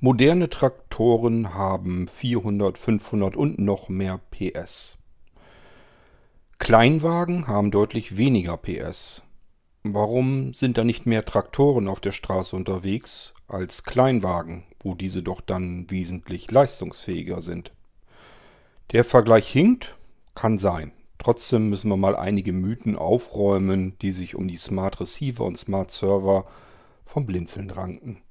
Moderne Traktoren haben 400, 500 und noch mehr PS. Kleinwagen haben deutlich weniger PS. Warum sind da nicht mehr Traktoren auf der Straße unterwegs als Kleinwagen, wo diese doch dann wesentlich leistungsfähiger sind? Der Vergleich hinkt, kann sein. Trotzdem müssen wir mal einige Mythen aufräumen, die sich um die Smart Receiver und Smart Server vom Blinzeln ranken.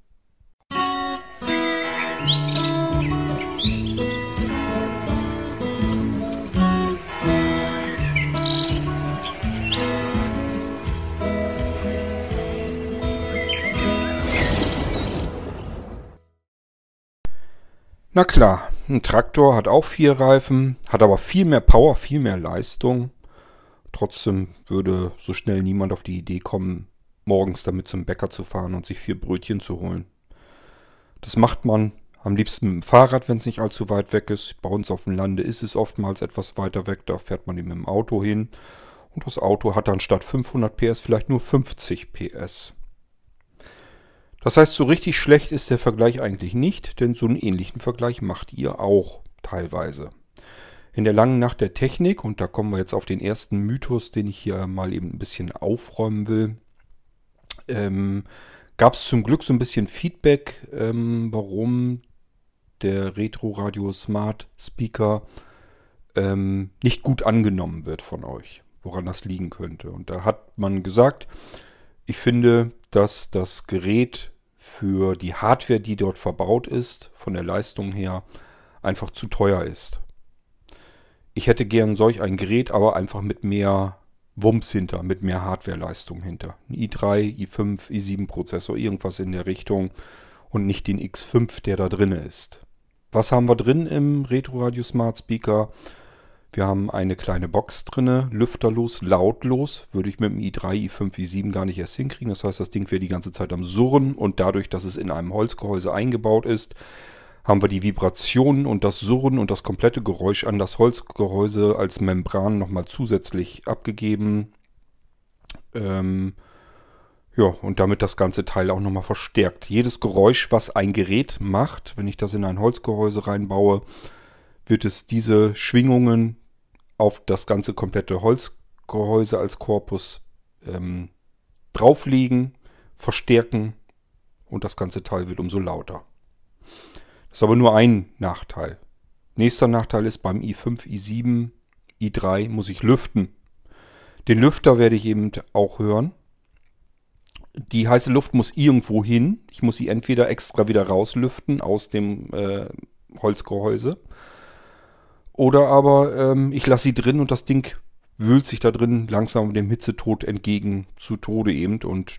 Na klar, ein Traktor hat auch vier Reifen, hat aber viel mehr Power, viel mehr Leistung. Trotzdem würde so schnell niemand auf die Idee kommen, morgens damit zum Bäcker zu fahren und sich vier Brötchen zu holen. Das macht man am liebsten mit dem Fahrrad, wenn es nicht allzu weit weg ist. Bei uns auf dem Lande ist es oftmals etwas weiter weg, da fährt man eben mit dem Auto hin. Und das Auto hat dann statt 500 PS vielleicht nur 50 PS. Das heißt, so richtig schlecht ist der Vergleich eigentlich nicht, denn so einen ähnlichen Vergleich macht ihr auch teilweise. In der langen Nacht der Technik, und da kommen wir jetzt auf den ersten Mythos, den ich hier mal eben ein bisschen aufräumen will, ähm, gab es zum Glück so ein bisschen Feedback, ähm, warum der Retro Radio Smart Speaker ähm, nicht gut angenommen wird von euch, woran das liegen könnte. Und da hat man gesagt, ich finde, dass das Gerät für die Hardware, die dort verbaut ist, von der Leistung her, einfach zu teuer ist. Ich hätte gern solch ein Gerät, aber einfach mit mehr Wumms hinter, mit mehr Hardwareleistung hinter. Ein i3, i5, i7 Prozessor, irgendwas in der Richtung und nicht den X5, der da drin ist. Was haben wir drin im Retro Radio Smart Speaker? Wir haben eine kleine Box drinne, lüfterlos, lautlos. Würde ich mit dem i3, i5, i7 gar nicht erst hinkriegen. Das heißt, das Ding wäre die ganze Zeit am Surren und dadurch, dass es in einem Holzgehäuse eingebaut ist, haben wir die Vibrationen und das Surren und das komplette Geräusch an das Holzgehäuse als Membran nochmal zusätzlich abgegeben. Ähm, ja, und damit das ganze Teil auch nochmal verstärkt. Jedes Geräusch, was ein Gerät macht, wenn ich das in ein Holzgehäuse reinbaue, wird es diese Schwingungen auf das ganze komplette Holzgehäuse als Korpus ähm, drauflegen, verstärken und das ganze Teil wird umso lauter. Das ist aber nur ein Nachteil. Nächster Nachteil ist beim i5, i7, i3 muss ich lüften. Den Lüfter werde ich eben auch hören. Die heiße Luft muss irgendwo hin. Ich muss sie entweder extra wieder rauslüften aus dem äh, Holzgehäuse oder aber ähm, ich lasse sie drin und das Ding wühlt sich da drin langsam dem Hitzetod entgegen zu Tode eben. Und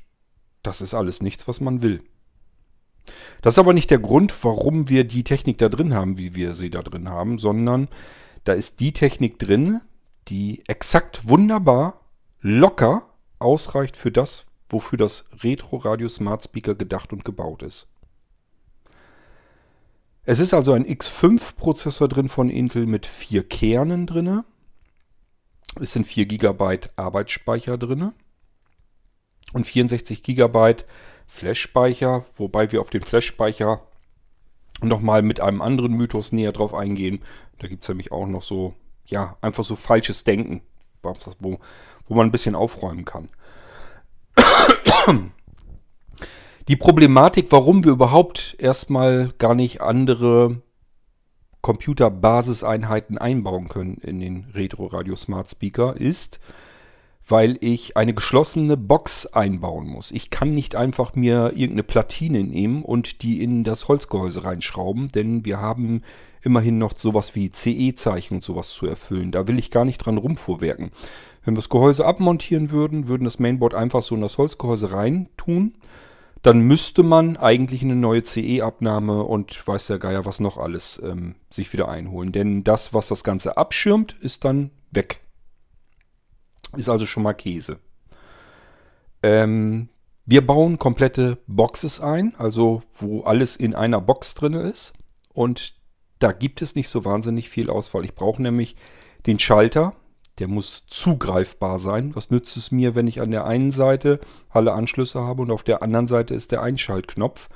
das ist alles nichts, was man will. Das ist aber nicht der Grund, warum wir die Technik da drin haben, wie wir sie da drin haben, sondern da ist die Technik drin, die exakt wunderbar, locker ausreicht für das, wofür das Retro Radio Smart Speaker gedacht und gebaut ist. Es ist also ein X5-Prozessor drin von Intel mit vier Kernen drin. Es sind 4 GB Arbeitsspeicher drin und 64 GB Flash-Speicher, wobei wir auf den Flash-Speicher nochmal mit einem anderen Mythos näher drauf eingehen. Da gibt es nämlich auch noch so, ja, einfach so falsches Denken, wo, wo man ein bisschen aufräumen kann. Die Problematik, warum wir überhaupt erstmal gar nicht andere Computerbasiseinheiten einbauen können in den Retro Radio Smart Speaker, ist, weil ich eine geschlossene Box einbauen muss. Ich kann nicht einfach mir irgendeine Platine nehmen und die in das Holzgehäuse reinschrauben, denn wir haben immerhin noch sowas wie CE-Zeichen und sowas zu erfüllen. Da will ich gar nicht dran rumfuhrwerken. Wenn wir das Gehäuse abmontieren würden, würden das Mainboard einfach so in das Holzgehäuse rein tun dann müsste man eigentlich eine neue CE-Abnahme und weiß der Geier was noch alles ähm, sich wieder einholen. Denn das, was das Ganze abschirmt, ist dann weg. Ist also schon mal Käse. Ähm, wir bauen komplette Boxes ein, also wo alles in einer Box drin ist. Und da gibt es nicht so wahnsinnig viel Auswahl. Ich brauche nämlich den Schalter, der muss zugreifbar sein. Was nützt es mir, wenn ich an der einen Seite alle Anschlüsse habe und auf der anderen Seite ist der Einschaltknopf?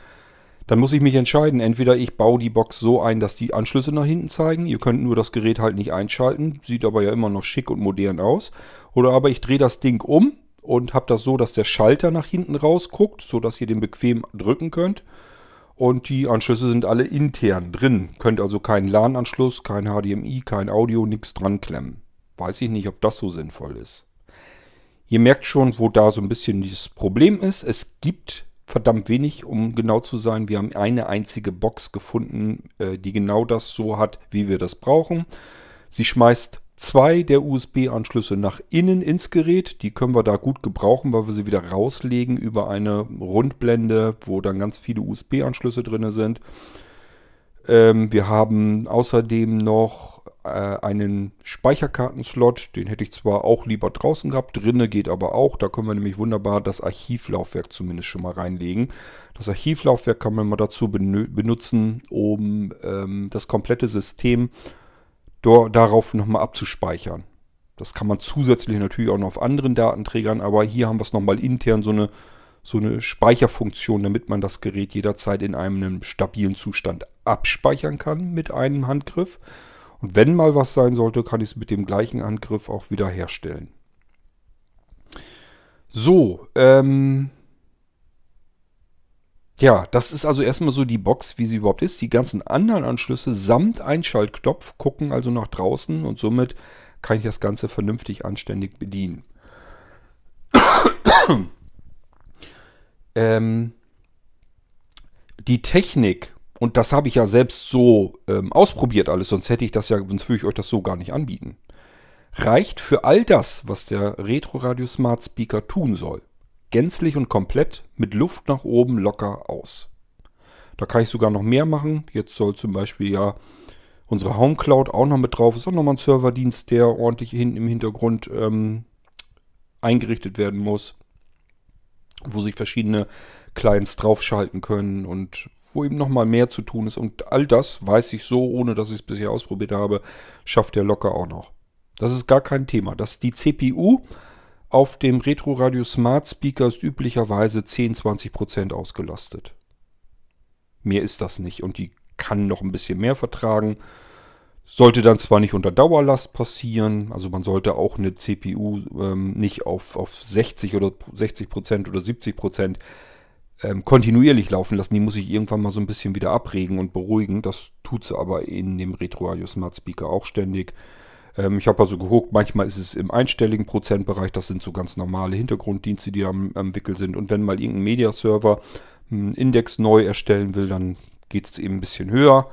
Dann muss ich mich entscheiden. Entweder ich baue die Box so ein, dass die Anschlüsse nach hinten zeigen. Ihr könnt nur das Gerät halt nicht einschalten. Sieht aber ja immer noch schick und modern aus. Oder aber ich drehe das Ding um und habe das so, dass der Schalter nach hinten rausguckt, sodass ihr den bequem drücken könnt. Und die Anschlüsse sind alle intern drin. Könnt also keinen LAN-Anschluss, kein HDMI, kein Audio, nichts dran klemmen. Weiß ich nicht, ob das so sinnvoll ist. Ihr merkt schon, wo da so ein bisschen das Problem ist. Es gibt verdammt wenig, um genau zu sein. Wir haben eine einzige Box gefunden, äh, die genau das so hat, wie wir das brauchen. Sie schmeißt zwei der USB-Anschlüsse nach innen ins Gerät. Die können wir da gut gebrauchen, weil wir sie wieder rauslegen über eine Rundblende, wo dann ganz viele USB-Anschlüsse drin sind. Ähm, wir haben außerdem noch äh, einen Speicherkartenslot. Den hätte ich zwar auch lieber draußen gehabt, drinne geht aber auch. Da können wir nämlich wunderbar das Archivlaufwerk zumindest schon mal reinlegen. Das Archivlaufwerk kann man mal dazu benutzen, um ähm, das komplette System darauf nochmal abzuspeichern. Das kann man zusätzlich natürlich auch noch auf anderen Datenträgern, aber hier haben wir es nochmal intern so eine, so eine Speicherfunktion, damit man das Gerät jederzeit in einem stabilen Zustand abspeichern kann mit einem Handgriff. Und wenn mal was sein sollte, kann ich es mit dem gleichen Handgriff auch wieder herstellen. So, ähm, ja, das ist also erstmal so die Box, wie sie überhaupt ist. Die ganzen anderen Anschlüsse samt Einschaltknopf gucken also nach draußen und somit kann ich das Ganze vernünftig anständig bedienen. ähm, die Technik, und das habe ich ja selbst so ähm, ausprobiert alles, sonst hätte ich das ja, sonst würde ich euch das so gar nicht anbieten, reicht für all das, was der Retro Radio Smart Speaker tun soll gänzlich und komplett mit Luft nach oben locker aus. Da kann ich sogar noch mehr machen. Jetzt soll zum Beispiel ja unsere Home Cloud auch noch mit drauf. Ist auch nochmal ein Serverdienst, der ordentlich hinten im Hintergrund ähm, eingerichtet werden muss. Wo sich verschiedene Clients draufschalten können und wo eben nochmal mehr zu tun ist. Und all das weiß ich so, ohne dass ich es bisher ausprobiert habe, schafft er locker auch noch. Das ist gar kein Thema. Das die CPU auf dem Retro Radio Smart Speaker ist üblicherweise 10-20% ausgelastet. Mehr ist das nicht und die kann noch ein bisschen mehr vertragen. Sollte dann zwar nicht unter Dauerlast passieren, also man sollte auch eine CPU ähm, nicht auf, auf 60 oder 60% oder 70 ähm, kontinuierlich laufen lassen. Die muss ich irgendwann mal so ein bisschen wieder abregen und beruhigen. Das tut sie aber in dem Retro Radio Smart Speaker auch ständig. Ähm, ich habe also geguckt, manchmal ist es im einstelligen Prozentbereich, das sind so ganz normale Hintergrunddienste, die am, am Wickel sind. Und wenn mal irgendein Mediaserver einen Index neu erstellen will, dann geht es eben ein bisschen höher.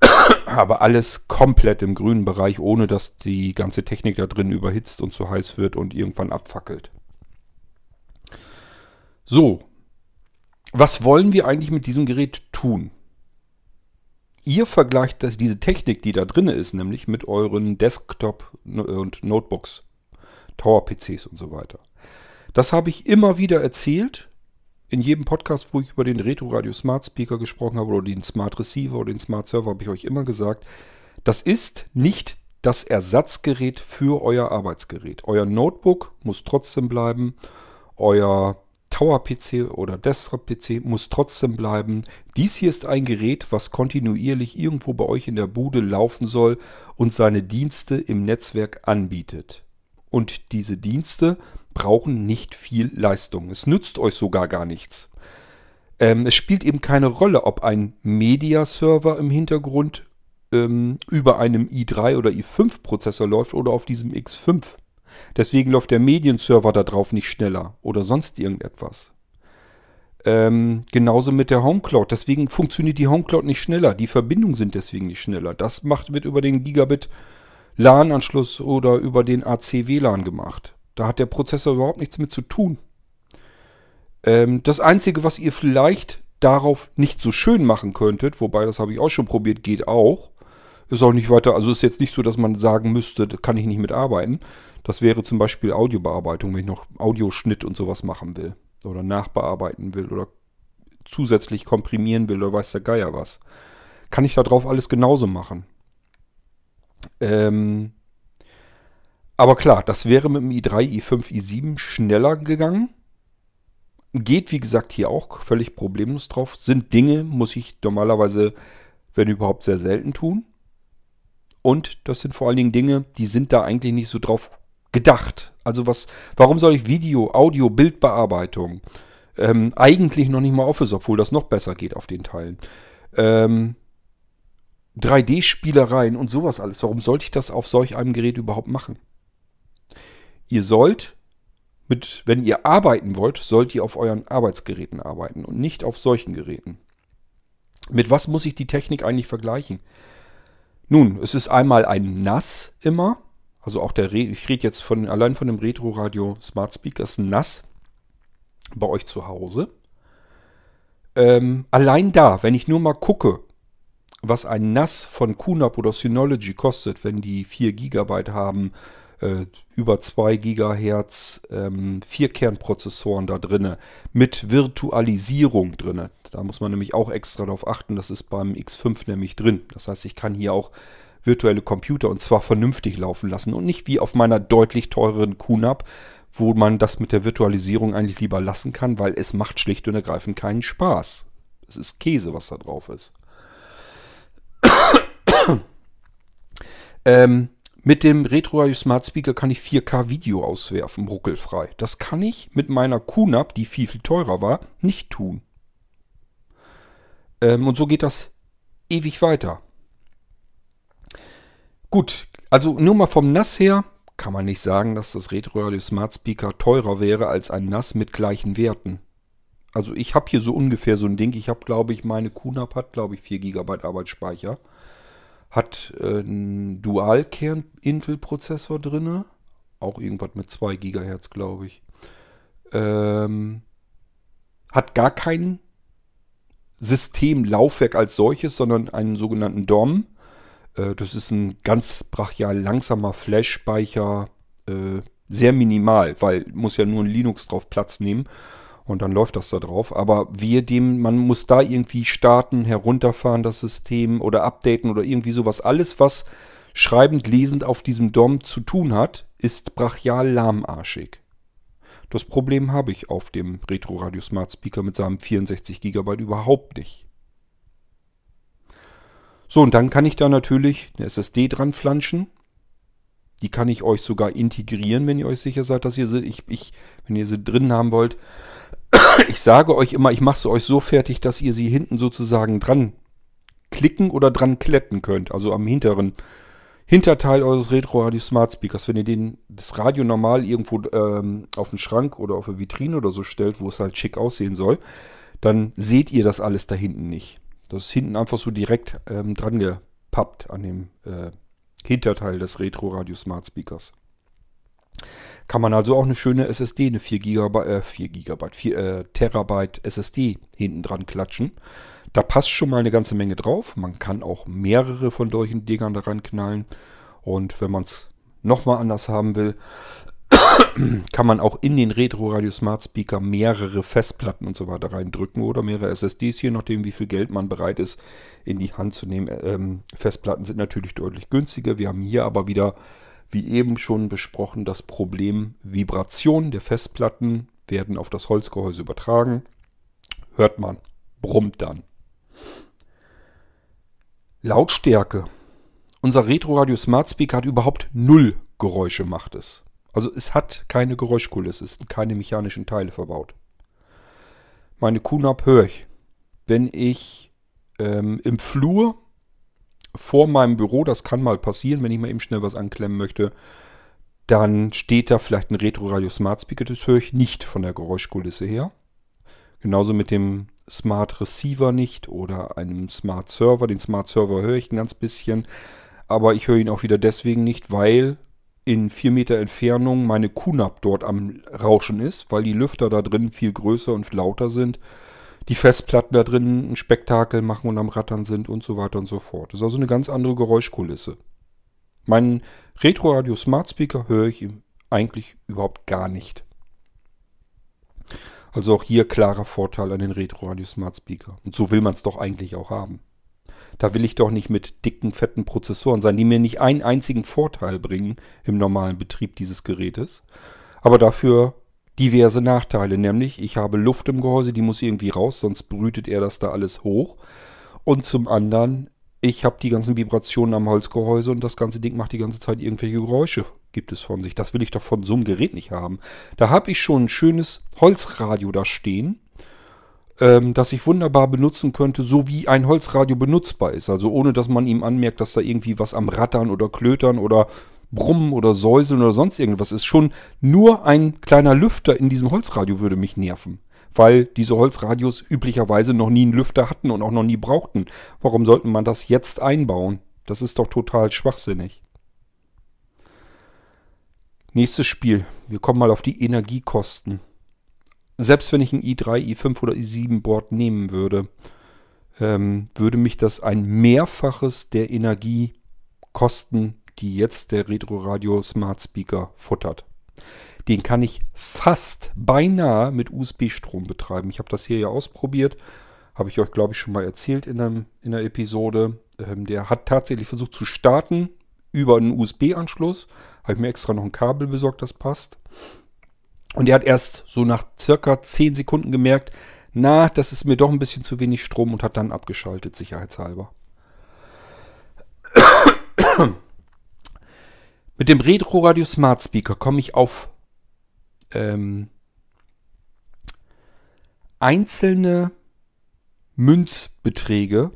Aber alles komplett im grünen Bereich, ohne dass die ganze Technik da drin überhitzt und zu heiß wird und irgendwann abfackelt. So, was wollen wir eigentlich mit diesem Gerät tun? Ihr vergleicht das, diese Technik, die da drin ist, nämlich mit euren Desktop- und Notebooks, Tower-PCs und so weiter. Das habe ich immer wieder erzählt. In jedem Podcast, wo ich über den Retro Radio Smart Speaker gesprochen habe oder den Smart Receiver oder den Smart Server, habe ich euch immer gesagt, das ist nicht das Ersatzgerät für euer Arbeitsgerät. Euer Notebook muss trotzdem bleiben. Euer Tower-PC oder Desktop-PC muss trotzdem bleiben. Dies hier ist ein Gerät, was kontinuierlich irgendwo bei euch in der Bude laufen soll und seine Dienste im Netzwerk anbietet. Und diese Dienste brauchen nicht viel Leistung. Es nützt euch sogar gar nichts. Ähm, es spielt eben keine Rolle, ob ein Media-Server im Hintergrund ähm, über einem i3 oder i5-Prozessor läuft oder auf diesem X5. Deswegen läuft der Medienserver da drauf nicht schneller oder sonst irgendetwas. Ähm, genauso mit der HomeCloud. Deswegen funktioniert die HomeCloud nicht schneller. Die Verbindungen sind deswegen nicht schneller. Das macht, wird über den Gigabit LAN-Anschluss oder über den AC-WLAN gemacht. Da hat der Prozessor überhaupt nichts mit zu tun. Ähm, das Einzige, was ihr vielleicht darauf nicht so schön machen könntet, wobei das habe ich auch schon probiert, geht auch, ist auch nicht weiter, also ist jetzt nicht so, dass man sagen müsste, da kann ich nicht mitarbeiten. Das wäre zum Beispiel Audiobearbeitung, wenn ich noch Audioschnitt und sowas machen will. Oder nachbearbeiten will oder zusätzlich komprimieren will oder weiß der Geier was. Kann ich da drauf alles genauso machen. Ähm, aber klar, das wäre mit dem i3, i5, i7 schneller gegangen. geht, wie gesagt, hier auch völlig problemlos drauf. Sind Dinge, muss ich normalerweise, wenn überhaupt, sehr selten tun. Und das sind vor allen Dingen Dinge, die sind da eigentlich nicht so drauf gedacht. Also was, warum soll ich Video, Audio, Bildbearbeitung, ähm, eigentlich noch nicht mal Office, obwohl das noch besser geht auf den Teilen. Ähm, 3D-Spielereien und sowas alles. Warum sollte ich das auf solch einem Gerät überhaupt machen? Ihr sollt mit, wenn ihr arbeiten wollt, sollt ihr auf euren Arbeitsgeräten arbeiten und nicht auf solchen Geräten. Mit was muss ich die Technik eigentlich vergleichen? Nun, es ist einmal ein NAS immer, also auch der, Re ich rede jetzt von, allein von dem Retro Radio Smart Speakers NAS bei euch zu Hause. Ähm, allein da, wenn ich nur mal gucke, was ein NAS von QNAP oder Synology kostet, wenn die 4 GB haben, äh, über 2 GHz, ähm, Vierkernprozessoren da drinne mit Virtualisierung drinne. Da muss man nämlich auch extra darauf achten, das ist beim X5 nämlich drin. Das heißt, ich kann hier auch virtuelle Computer und zwar vernünftig laufen lassen und nicht wie auf meiner deutlich teureren QNAP, wo man das mit der Virtualisierung eigentlich lieber lassen kann, weil es macht schlicht und ergreifend keinen Spaß. Es ist Käse, was da drauf ist. ähm, mit dem Retro Smart Speaker kann ich 4K Video auswerfen, ruckelfrei. Das kann ich mit meiner QNAP, die viel, viel teurer war, nicht tun. Ähm, und so geht das ewig weiter. Gut, also nur mal vom NAS her kann man nicht sagen, dass das Retro Smart Speaker teurer wäre als ein NAS mit gleichen Werten. Also ich habe hier so ungefähr so ein Ding. Ich habe, glaube ich, meine QNAP hat, glaube ich, 4 GB Arbeitsspeicher. Hat äh, einen Dual-Kern-Intel-Prozessor drin. Auch irgendwas mit 2 GHz, glaube ich. Ähm, hat gar kein Systemlaufwerk als solches, sondern einen sogenannten DOM. Äh, das ist ein ganz brachial langsamer Flash-Speicher. Äh, sehr minimal, weil muss ja nur ein Linux drauf Platz nehmen und dann läuft das da drauf. Aber wir dem, man muss da irgendwie starten, herunterfahren das System oder updaten oder irgendwie sowas. Alles, was schreibend, lesend auf diesem DOM zu tun hat, ist brachial lahmarschig. Das Problem habe ich auf dem Retro Radio Smart Speaker mit seinem 64 GB überhaupt nicht. So, und dann kann ich da natürlich eine SSD dran flanschen. Die kann ich euch sogar integrieren, wenn ihr euch sicher seid, dass ihr sie, ich, ich, wenn ihr sie drin haben wollt. Ich sage euch immer, ich mache sie euch so fertig, dass ihr sie hinten sozusagen dran klicken oder dran kletten könnt. Also am hinteren Hinterteil eures Retro Radio Smart Speakers. Wenn ihr den, das Radio normal irgendwo ähm, auf den Schrank oder auf eine Vitrine oder so stellt, wo es halt schick aussehen soll, dann seht ihr das alles da hinten nicht. Das ist hinten einfach so direkt ähm, dran gepappt an dem äh, Hinterteil des Retro Radio Smart Speakers. Kann man also auch eine schöne SSD, eine 4 GB, äh, 4 GB, 4 äh, Terabyte SSD hinten dran klatschen. Da passt schon mal eine ganze Menge drauf. Man kann auch mehrere von solchen Dingern daran knallen. Und wenn man es nochmal anders haben will, kann man auch in den Retro Radio Smart Speaker mehrere Festplatten und so weiter reindrücken oder mehrere SSDs, je nachdem wie viel Geld man bereit ist in die Hand zu nehmen. Ähm, Festplatten sind natürlich deutlich günstiger. Wir haben hier aber wieder, wie eben schon besprochen, das Problem Vibration der Festplatten werden auf das Holzgehäuse übertragen. Hört man, brummt dann. Lautstärke. Unser Retro Radio Smart Speaker hat überhaupt null Geräusche, macht es. Also es hat keine Geräuschkulisse, es sind keine mechanischen Teile verbaut. Meine QNAP höre ich. Wenn ich ähm, im Flur vor meinem Büro, das kann mal passieren, wenn ich mal eben schnell was anklemmen möchte, dann steht da vielleicht ein Retro Radio Smart Speaker, das höre ich nicht von der Geräuschkulisse her. Genauso mit dem Smart Receiver nicht oder einem Smart Server. Den Smart Server höre ich ein ganz bisschen, aber ich höre ihn auch wieder deswegen nicht, weil in 4 Meter Entfernung meine QNAP dort am Rauschen ist, weil die Lüfter da drin viel größer und lauter sind, die Festplatten da drin ein Spektakel machen und am Rattern sind und so weiter und so fort. Das ist also eine ganz andere Geräuschkulisse. Meinen Retro Radio Smart Speaker höre ich eigentlich überhaupt gar nicht. Also auch hier klarer Vorteil an den Retro Radio Smart Speaker. Und so will man es doch eigentlich auch haben. Da will ich doch nicht mit dicken, fetten Prozessoren sein, die mir nicht einen einzigen Vorteil bringen im normalen Betrieb dieses Gerätes. Aber dafür diverse Nachteile, nämlich ich habe Luft im Gehäuse, die muss irgendwie raus, sonst brütet er das da alles hoch. Und zum anderen, ich habe die ganzen Vibrationen am Holzgehäuse und das ganze Ding macht die ganze Zeit irgendwelche Geräusche, gibt es von sich. Das will ich doch von so einem Gerät nicht haben. Da habe ich schon ein schönes Holzradio da stehen, ähm, das ich wunderbar benutzen könnte, so wie ein Holzradio benutzbar ist. Also ohne, dass man ihm anmerkt, dass da irgendwie was am Rattern oder Klötern oder Brummen oder Säuseln oder sonst irgendwas ist. Schon nur ein kleiner Lüfter in diesem Holzradio würde mich nerven. Weil diese Holzradios üblicherweise noch nie einen Lüfter hatten und auch noch nie brauchten. Warum sollte man das jetzt einbauen? Das ist doch total schwachsinnig. Nächstes Spiel. Wir kommen mal auf die Energiekosten. Selbst wenn ich ein i3, i5 oder i7 Board nehmen würde, ähm, würde mich das ein Mehrfaches der Energiekosten die jetzt der Retro Radio Smart Speaker futtert. Den kann ich fast beinahe mit USB-Strom betreiben. Ich habe das hier ja ausprobiert. Habe ich euch, glaube ich, schon mal erzählt in, einem, in einer Episode. Ähm, der hat tatsächlich versucht zu starten über einen USB-Anschluss. Habe ich mir extra noch ein Kabel besorgt, das passt. Und er hat erst so nach circa 10 Sekunden gemerkt, na, das ist mir doch ein bisschen zu wenig Strom und hat dann abgeschaltet, sicherheitshalber. Mit dem Retro Radio Smart Speaker komme ich auf ähm, einzelne Münzbeträge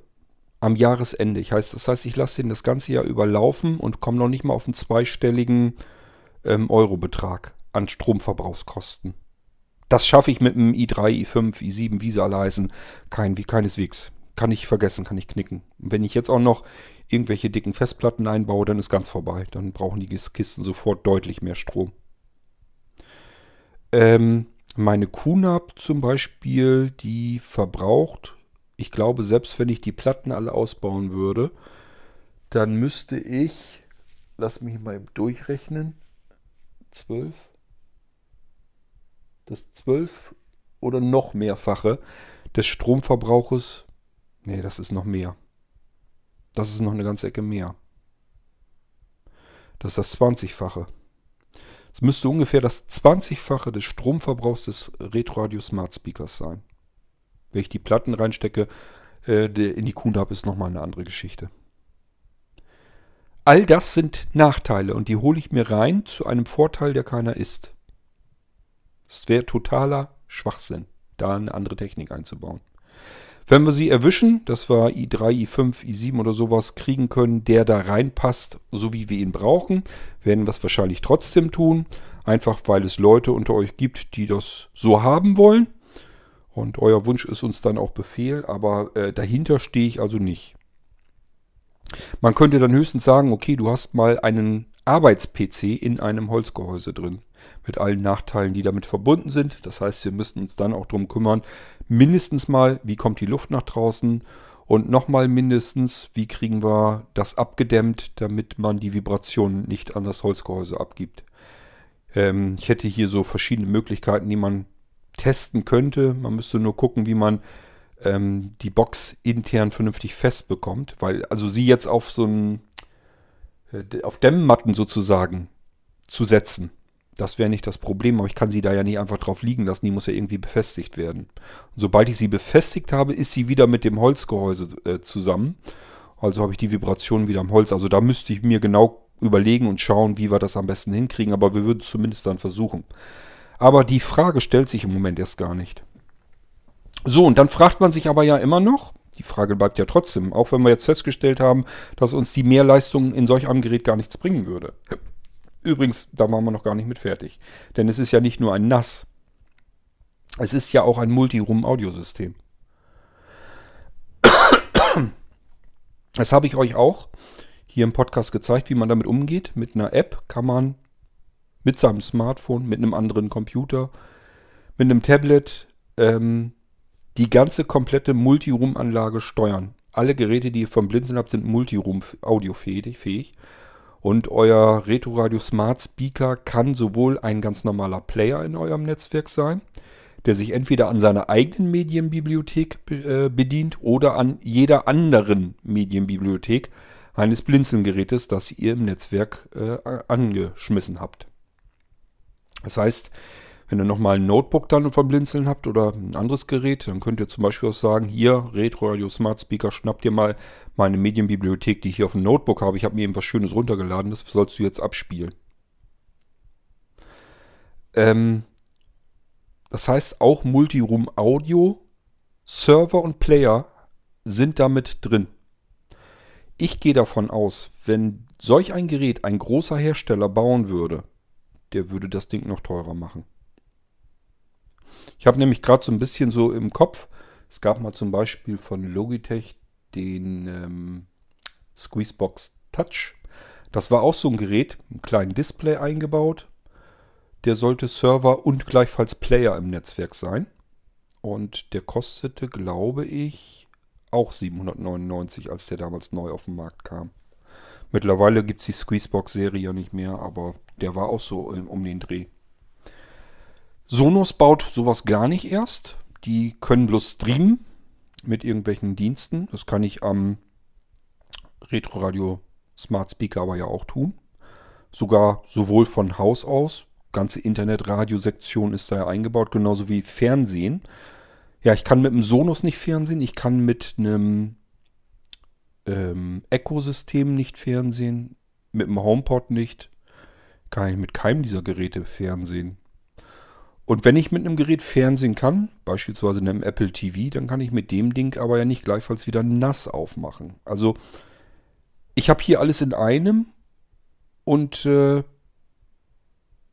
am Jahresende. Ich heißt, das heißt, ich lasse ihn das ganze Jahr überlaufen und komme noch nicht mal auf einen zweistelligen ähm, Eurobetrag an Stromverbrauchskosten. Das schaffe ich mit einem i3, i5, i7, wie sie alle heißen, kein, wie keineswegs. Kann ich vergessen, kann ich knicken. Und wenn ich jetzt auch noch irgendwelche dicken Festplatten einbaue, dann ist ganz vorbei. Dann brauchen die Kisten sofort deutlich mehr Strom. Ähm, meine QNAP zum Beispiel, die verbraucht, ich glaube, selbst wenn ich die Platten alle ausbauen würde, dann müsste ich, lass mich mal durchrechnen, 12, das 12 oder noch mehrfache des Stromverbrauches, nee, das ist noch mehr. Das ist noch eine ganze Ecke mehr. Das ist das 20-fache. Es müsste ungefähr das 20-fache des Stromverbrauchs des Retroradio Smart Speakers sein. Wenn ich die Platten reinstecke, äh, in die QNAP ist nochmal eine andere Geschichte. All das sind Nachteile und die hole ich mir rein zu einem Vorteil, der keiner ist. Es wäre totaler Schwachsinn, da eine andere Technik einzubauen. Wenn wir sie erwischen, dass wir i3, i5, i7 oder sowas kriegen können, der da reinpasst, so wie wir ihn brauchen, werden wir es wahrscheinlich trotzdem tun. Einfach weil es Leute unter euch gibt, die das so haben wollen. Und euer Wunsch ist uns dann auch Befehl, aber äh, dahinter stehe ich also nicht. Man könnte dann höchstens sagen, okay, du hast mal einen Arbeits-PC in einem Holzgehäuse drin. Mit allen Nachteilen, die damit verbunden sind. Das heißt, wir müssten uns dann auch darum kümmern, mindestens mal, wie kommt die Luft nach draußen und nochmal mindestens, wie kriegen wir das abgedämmt, damit man die Vibrationen nicht an das Holzgehäuse abgibt. Ähm, ich hätte hier so verschiedene Möglichkeiten, die man testen könnte. Man müsste nur gucken, wie man ähm, die Box intern vernünftig fest bekommt, weil also sie jetzt auf so ein äh, auf Dämmmatten sozusagen zu setzen. Das wäre nicht das Problem, aber ich kann sie da ja nicht einfach drauf liegen lassen. Die muss ja irgendwie befestigt werden. Und sobald ich sie befestigt habe, ist sie wieder mit dem Holzgehäuse äh, zusammen. Also habe ich die Vibration wieder am Holz. Also da müsste ich mir genau überlegen und schauen, wie wir das am besten hinkriegen. Aber wir würden es zumindest dann versuchen. Aber die Frage stellt sich im Moment erst gar nicht. So, und dann fragt man sich aber ja immer noch, die Frage bleibt ja trotzdem, auch wenn wir jetzt festgestellt haben, dass uns die Mehrleistung in solch einem Gerät gar nichts bringen würde. Übrigens, da waren wir noch gar nicht mit fertig. Denn es ist ja nicht nur ein NAS. Es ist ja auch ein Multiroom-Audiosystem. Das habe ich euch auch hier im Podcast gezeigt, wie man damit umgeht. Mit einer App kann man mit seinem Smartphone, mit einem anderen Computer, mit einem Tablet ähm, die ganze komplette Multiroom-Anlage steuern. Alle Geräte, die ihr vom Blinzeln habt, sind Multiroom-audiofähig. Und euer Retroradio Smart Speaker kann sowohl ein ganz normaler Player in eurem Netzwerk sein, der sich entweder an seiner eigenen Medienbibliothek äh, bedient oder an jeder anderen Medienbibliothek eines Blinzelgerätes, das ihr im Netzwerk äh, angeschmissen habt. Das heißt, Wenn ihr nochmal ein Notebook dann vom Blinzeln habt oder ein anderes Gerät, dann könnt ihr zum Beispiel auch sagen, hier, Retro Radio Smart Speaker, schnapp dir mal meine Medienbibliothek, die ich hier auf dem Notebook habe. Ich habe mir eben was Schönes runtergeladen, das sollst du jetzt abspielen. Ähm, das heißt, auch Multiroom Audio, Server und Player sind damit drin. Ich gehe davon aus, wenn solch ein Gerät ein großer Hersteller bauen würde, der würde das Ding noch teurer machen. Ich habe nämlich gerade so ein bisschen so im Kopf, es gab mal zum Beispiel von Logitech den ähm, Squeezebox Touch. Das war auch so ein Gerät, ein kleinen Display eingebaut. Der sollte Server und gleichfalls Player im Netzwerk sein. Und der kostete, glaube ich, auch 799, als der damals neu auf den Markt kam. Mittlerweile gibt es die Squeezebox-Serie ja nicht mehr, aber der war auch so um den Dreh. Sonos baut sowas gar nicht erst. Die können bloß streamen mit irgendwelchen Diensten. Das kann ich am Retro Radio Smart Speaker aber ja auch tun. Sogar sowohl von Haus aus. Ganze Internet-Radio-Sektion ist da ja eingebaut, genauso wie Fernsehen. Ja, ich kann mit dem Sonos nicht fernsehen. Ich kann mit einem ähm, Echo-System nicht fernsehen. Mit dem HomePod nicht. Kann ich mit keinem dieser Geräte fernsehen. Und wenn ich mit einem Gerät fernsehen kann, beispielsweise einem Apple TV, dann kann ich mit dem Ding aber ja nicht gleichfalls wieder nass aufmachen. Also ich habe hier alles in einem und äh,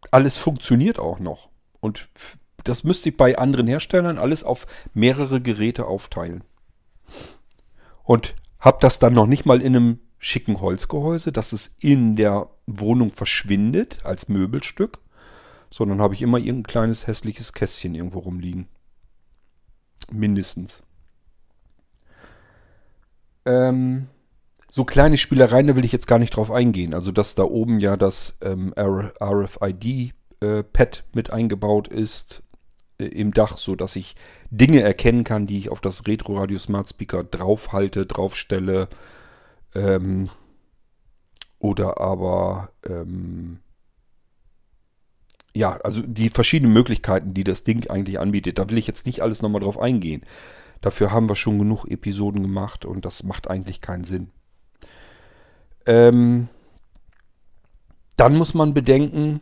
alles funktioniert auch noch. Und das müsste ich bei anderen Herstellern alles auf mehrere Geräte aufteilen. Und habe das dann noch nicht mal in einem schicken Holzgehäuse, dass es in der Wohnung verschwindet als Möbelstück, sondern habe ich immer irgendein kleines hässliches Kästchen irgendwo rumliegen. Mindestens. Ähm, so kleine Spielereien, da will ich jetzt gar nicht drauf eingehen. Also, dass da oben ja das ähm, RFID-Pad äh, mit eingebaut ist äh, im Dach, so dass ich Dinge erkennen kann, die ich auf das Retro Radio Smart Speaker draufhalte, draufstelle. Ähm, oder aber ähm, ja, also die verschiedenen Möglichkeiten, die das Ding eigentlich anbietet, da will ich jetzt nicht alles nochmal drauf eingehen. Dafür haben wir schon genug Episoden gemacht und das macht eigentlich keinen Sinn. Ähm, dann muss man bedenken,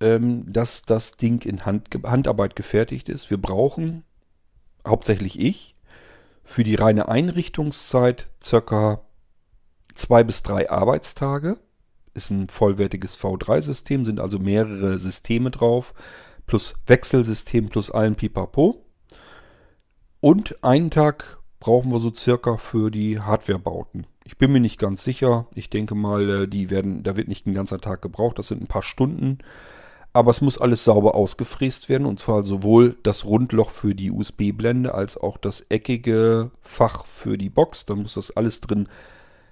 ähm, dass das Ding in Hand, Handarbeit gefertigt ist. Wir brauchen, hauptsächlich ich, für die reine Einrichtungszeit circa zwei bis drei Arbeitstage ist ein vollwertiges V3-System, sind also mehrere Systeme drauf, plus Wechselsystem, plus allen Pipapo. Und einen Tag brauchen wir so circa für die Hardwarebauten. Ich bin mir nicht ganz sicher. Ich denke mal, äh, die werden, da wird nicht ein ganzer Tag gebraucht. Das sind ein paar Stunden. Aber es muss alles sauber ausgefräst werden. Und zwar sowohl das Rundloch für die USB-Blende als auch das eckige Fach für die Box. Da muss das alles drin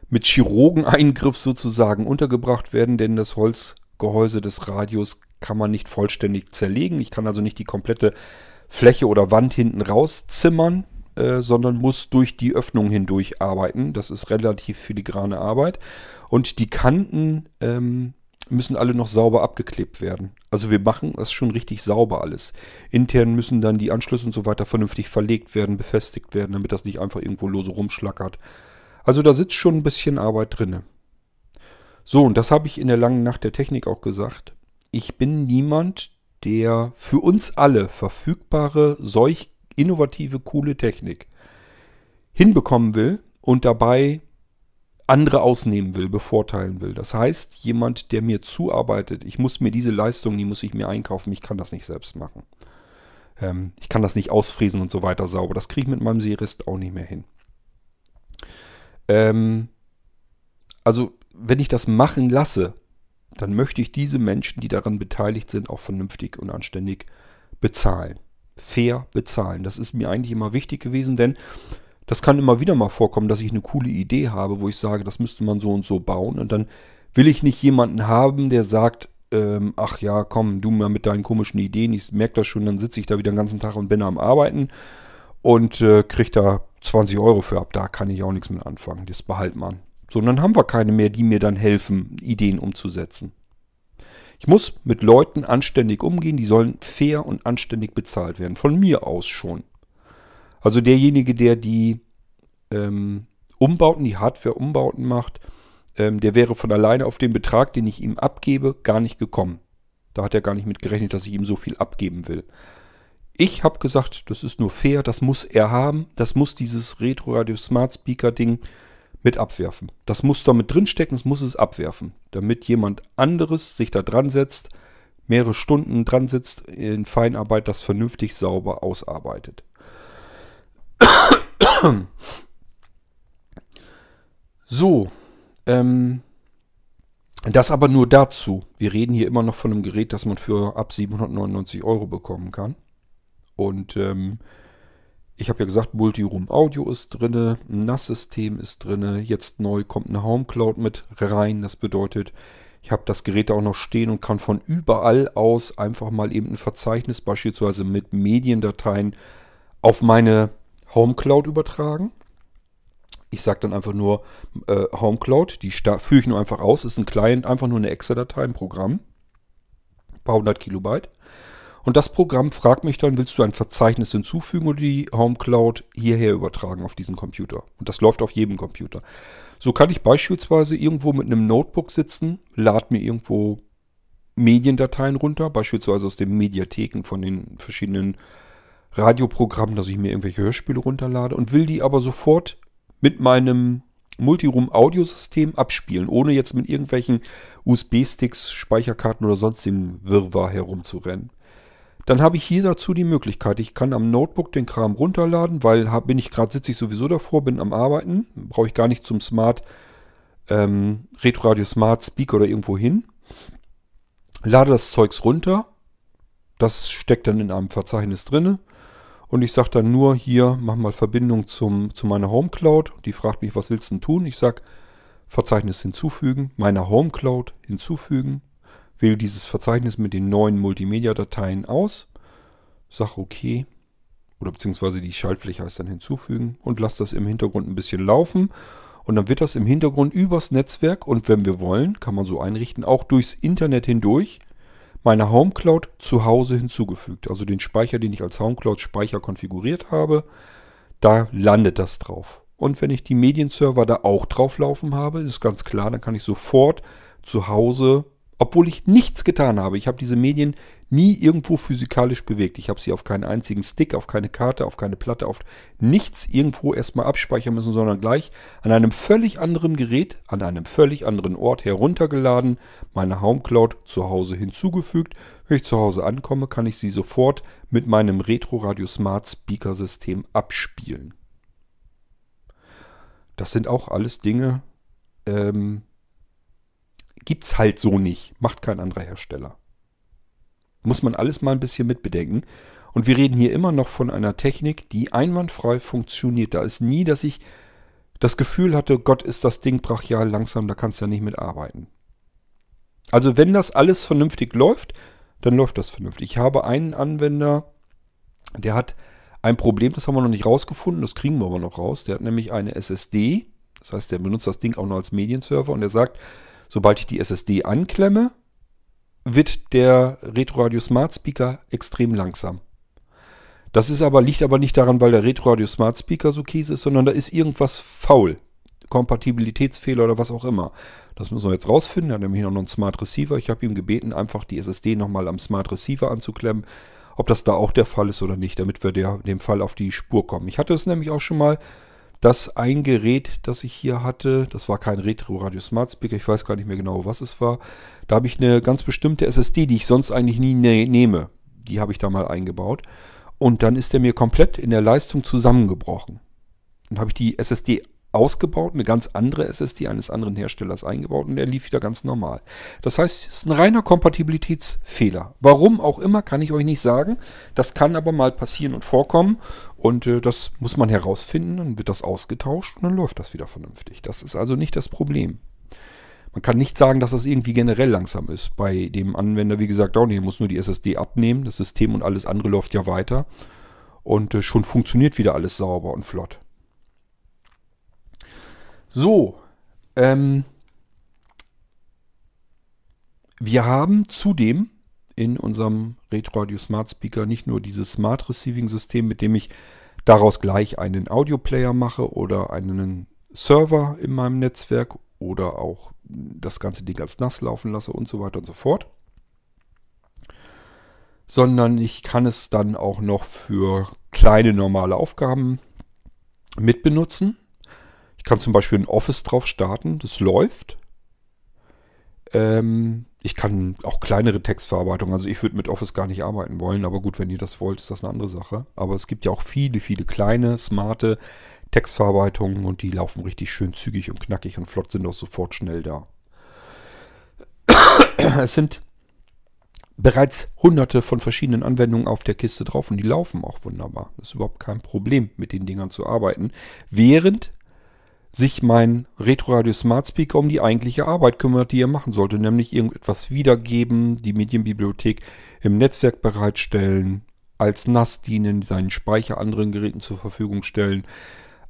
mit Chirurgeneingriff sozusagen untergebracht werden, denn das Holzgehäuse des Radios kann man nicht vollständig zerlegen. Ich kann also nicht die komplette Fläche oder Wand hinten rauszimmern, äh, sondern muss durch die Öffnung hindurch arbeiten. Das ist relativ filigrane Arbeit. Und die Kanten ähm, müssen alle noch sauber abgeklebt werden. Also wir machen das schon richtig sauber alles. Intern müssen dann die Anschlüsse und so weiter vernünftig verlegt werden, befestigt werden, damit das nicht einfach irgendwo lose rumschlackert. Also da sitzt schon ein bisschen Arbeit drinne. So, und das habe ich in der langen Nacht der Technik auch gesagt. Ich bin niemand, der für uns alle verfügbare, solch innovative, coole Technik hinbekommen will und dabei andere ausnehmen will, bevorteilen will. Das heißt, jemand, der mir zuarbeitet, ich muss mir diese Leistung, die muss ich mir einkaufen, ich kann das nicht selbst machen. Ähm, ich kann das nicht ausfriesen und so weiter sauber. Das kriege ich mit meinem Serist auch nicht mehr hin. Ähm, also, wenn ich das machen lasse, dann möchte ich diese Menschen, die daran beteiligt sind, auch vernünftig und anständig bezahlen. Fair bezahlen. Das ist mir eigentlich immer wichtig gewesen, denn das kann immer wieder mal vorkommen, dass ich eine coole Idee habe, wo ich sage, das müsste man so und so bauen. Und dann will ich nicht jemanden haben, der sagt, ähm, ach ja, komm, du mal mit deinen komischen Ideen, ich merke das schon, dann sitze ich da wieder den ganzen Tag und bin am Arbeiten und äh, kriege da 20 Euro für ab. Da kann ich auch nichts mit anfangen. Das behält man. So, und dann haben wir keine mehr, die mir dann helfen, Ideen umzusetzen. Ich muss mit Leuten anständig umgehen, die sollen fair und anständig bezahlt werden. Von mir aus schon. Also derjenige, der die ähm, Umbauten, die Hardware-Umbauten macht, ähm, der wäre von alleine auf den Betrag, den ich ihm abgebe, gar nicht gekommen. Da hat er gar nicht mit gerechnet, dass ich ihm so viel abgeben will. Ich habe gesagt, das ist nur fair, das muss er haben, das muss dieses Retro Radio Smart Speaker Ding mit abwerfen. Das muss da mit drinstecken, es muss es abwerfen, damit jemand anderes sich da dran setzt, mehrere Stunden dran sitzt, in Feinarbeit das vernünftig sauber ausarbeitet. So, ähm, das aber nur dazu. Wir reden hier immer noch von einem Gerät, das man für ab 799 Euro bekommen kann. Und ähm, ich habe ja gesagt, Multiroom Audio ist drin, ein NAS-System ist drin. Jetzt neu kommt eine Home Cloud mit rein. Das bedeutet, ich habe das Gerät auch noch stehen und kann von überall aus einfach mal eben ein Verzeichnis beispielsweise mit Mediendateien auf meine Home Cloud übertragen. Ich sage dann einfach nur äh, Home die führe ich nur einfach aus, ist ein Client, einfach nur eine Excel-Datei, ein Programm, ein paar hundert Kilobyte. Und das Programm fragt mich dann, willst du ein Verzeichnis hinzufügen oder die Home Cloud hierher übertragen auf diesen Computer? Und das läuft auf jedem Computer. So kann ich beispielsweise irgendwo mit einem Notebook sitzen, lade mir irgendwo Mediendateien runter, beispielsweise aus den Mediatheken von den verschiedenen Radioprogrammen, dass ich mir irgendwelche Hörspiele runterlade und will die aber sofort mit meinem Multiroom-Audiosystem abspielen, ohne jetzt mit irgendwelchen USB-Sticks, Speicherkarten oder sonstigen Wirrwarr herumzurennen dann habe ich hier dazu die Möglichkeit. Ich kann am Notebook den Kram runterladen, weil hab, bin ich gerade, sitze ich sowieso davor, bin am Arbeiten. Brauche ich gar nicht zum Smart, ähm, Radio Smart Speaker oder irgendwo hin. Lade das Zeugs runter. Das steckt dann in einem Verzeichnis drinne. Und ich sage dann nur hier, mach mal Verbindung zum, zu meiner Home Cloud. Die fragt mich, was willst du denn tun? Ich sage, Verzeichnis hinzufügen, meiner Home Cloud hinzufügen wähle dieses Verzeichnis mit den neuen Multimedia-Dateien aus, sage OK oder beziehungsweise die Schaltfläche heißt dann hinzufügen und lasse das im Hintergrund ein bisschen laufen. Und dann wird das im Hintergrund übers Netzwerk und wenn wir wollen, kann man so einrichten, auch durchs Internet hindurch meiner Home Cloud zu Hause hinzugefügt. Also den Speicher, den ich als Home Cloud Speicher konfiguriert habe, da landet das drauf. Und wenn ich die Medienserver da auch drauf laufen habe, ist ganz klar, dann kann ich sofort zu Hause obwohl ich nichts getan habe. Ich habe diese Medien nie irgendwo physikalisch bewegt. Ich habe sie auf keinen einzigen Stick, auf keine Karte, auf keine Platte, auf nichts irgendwo erstmal abspeichern müssen, sondern gleich an einem völlig anderen Gerät, an einem völlig anderen Ort heruntergeladen, meine Home Cloud zu Hause hinzugefügt. Wenn ich zu Hause ankomme, kann ich sie sofort mit meinem Retro Radio Smart Speaker System abspielen. Das sind auch alles Dinge, ähm, Gibt's halt so nicht. Macht kein anderer Hersteller. Muss man alles mal ein bisschen mitbedenken. Und wir reden hier immer noch von einer Technik, die einwandfrei funktioniert. Da ist nie, dass ich das Gefühl hatte, Gott ist das Ding brachial langsam, da kannst du ja nicht mitarbeiten. Also wenn das alles vernünftig läuft, dann läuft das vernünftig. Ich habe einen Anwender, der hat ein Problem, das haben wir noch nicht rausgefunden, das kriegen wir aber noch raus. Der hat nämlich eine SSD, das heißt, der benutzt das Ding auch noch als Medienserver und der sagt, Sobald ich die SSD anklemme, wird der Retroradio Smart Speaker extrem langsam. Das ist aber, liegt aber nicht daran, weil der Retroradio Smart Speaker so kies ist, sondern da ist irgendwas faul. Kompatibilitätsfehler oder was auch immer. Das müssen wir jetzt rausfinden. Er hat nämlich noch einen Smart Receiver. Ich habe ihm gebeten, einfach die SSD nochmal am Smart Receiver anzuklemmen. Ob das da auch der Fall ist oder nicht, damit wir der, dem Fall auf die Spur kommen. Ich hatte es nämlich auch schon mal, dass ein Gerät, das ich hier hatte, das war kein Retro Radio Smart Speaker, ich weiß gar nicht mehr genau, was es war. Da habe ich eine ganz bestimmte SSD, die ich sonst eigentlich nie ne nehme. Die habe ich da mal eingebaut. Und dann ist der mir komplett in der Leistung zusammengebrochen. Dann habe ich die SSD ausgebaut, eine ganz andere SSD eines anderen Herstellers eingebaut und der lief wieder ganz normal. Das heißt, es ist ein reiner Kompatibilitätsfehler. Warum auch immer, kann ich euch nicht sagen. Das kann aber mal passieren und vorkommen und äh, das muss man herausfinden, dann wird das ausgetauscht und dann läuft das wieder vernünftig. Das ist also nicht das Problem. Man kann nicht sagen, dass das irgendwie generell langsam ist. Bei dem Anwender, wie gesagt, auch nicht. Er muss nur die SSD abnehmen, das System und alles andere läuft ja weiter. Und äh, schon funktioniert wieder alles sauber und flott. So, ähm, wir haben zudem in unserem RedRadio Smart Speaker nicht nur dieses Smart Receiving System, mit dem ich daraus gleich einen Audioplayer mache oder einen Server in meinem Netzwerk oder auch das ganze Ding als nass laufen lasse und so weiter und so fort. Sondern ich kann es dann auch noch für kleine normale Aufgaben mitbenutzen. Kann zum Beispiel ein Office drauf starten, das läuft. Ähm, ich kann auch kleinere Textverarbeitung, also ich würde mit Office gar nicht arbeiten wollen, aber gut, wenn ihr das wollt, ist das eine andere Sache. Aber es gibt ja auch viele, viele kleine, smarte Textverarbeitungen und die laufen richtig schön zügig und knackig und flott sind auch sofort schnell da. Es sind bereits hunderte von verschiedenen Anwendungen auf der Kiste drauf und die laufen auch wunderbar. Das ist überhaupt kein Problem, mit den Dingern zu arbeiten. Während sich mein Retroradio Smart Speaker um die eigentliche Arbeit kümmert, die er machen sollte, nämlich irgendetwas wiedergeben, die Medienbibliothek im Netzwerk bereitstellen, als NAS dienen, seinen Speicher anderen Geräten zur Verfügung stellen,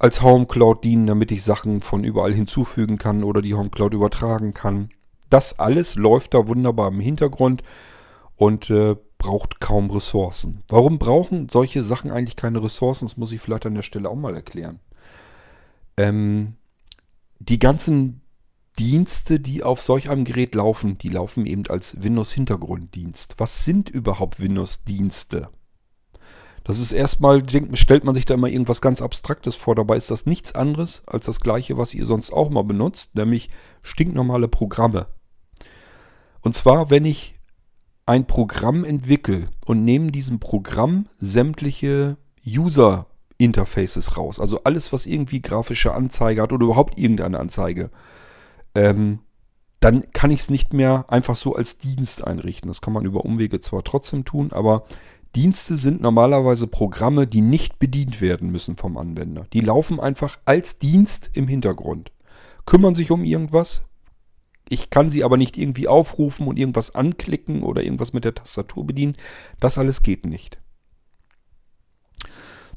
als Home Cloud dienen, damit ich Sachen von überall hinzufügen kann oder die Home Cloud übertragen kann. Das alles läuft da wunderbar im Hintergrund und äh, braucht kaum Ressourcen. Warum brauchen solche Sachen eigentlich keine Ressourcen? Das muss ich vielleicht an der Stelle auch mal erklären. Ähm, die ganzen Dienste, die auf solch einem Gerät laufen, die laufen eben als Windows-Hintergrunddienst. Was sind überhaupt Windows-Dienste? Das ist erstmal, stellt man sich da immer irgendwas ganz Abstraktes vor. Dabei ist das nichts anderes als das gleiche, was ihr sonst auch mal benutzt, nämlich stinknormale Programme. Und zwar, wenn ich ein Programm entwickle und neben diesem Programm sämtliche User Interfaces raus. Also alles, was irgendwie grafische Anzeige hat oder überhaupt irgendeine Anzeige. Ähm, dann kann ich es nicht mehr einfach so als Dienst einrichten. Das kann man über Umwege zwar trotzdem tun, aber Dienste sind normalerweise Programme, die nicht bedient werden müssen vom Anwender. Die laufen einfach als Dienst im Hintergrund. Kümmern sich um irgendwas. Ich kann sie aber nicht irgendwie aufrufen und irgendwas anklicken oder irgendwas mit der Tastatur bedienen. Das alles geht nicht.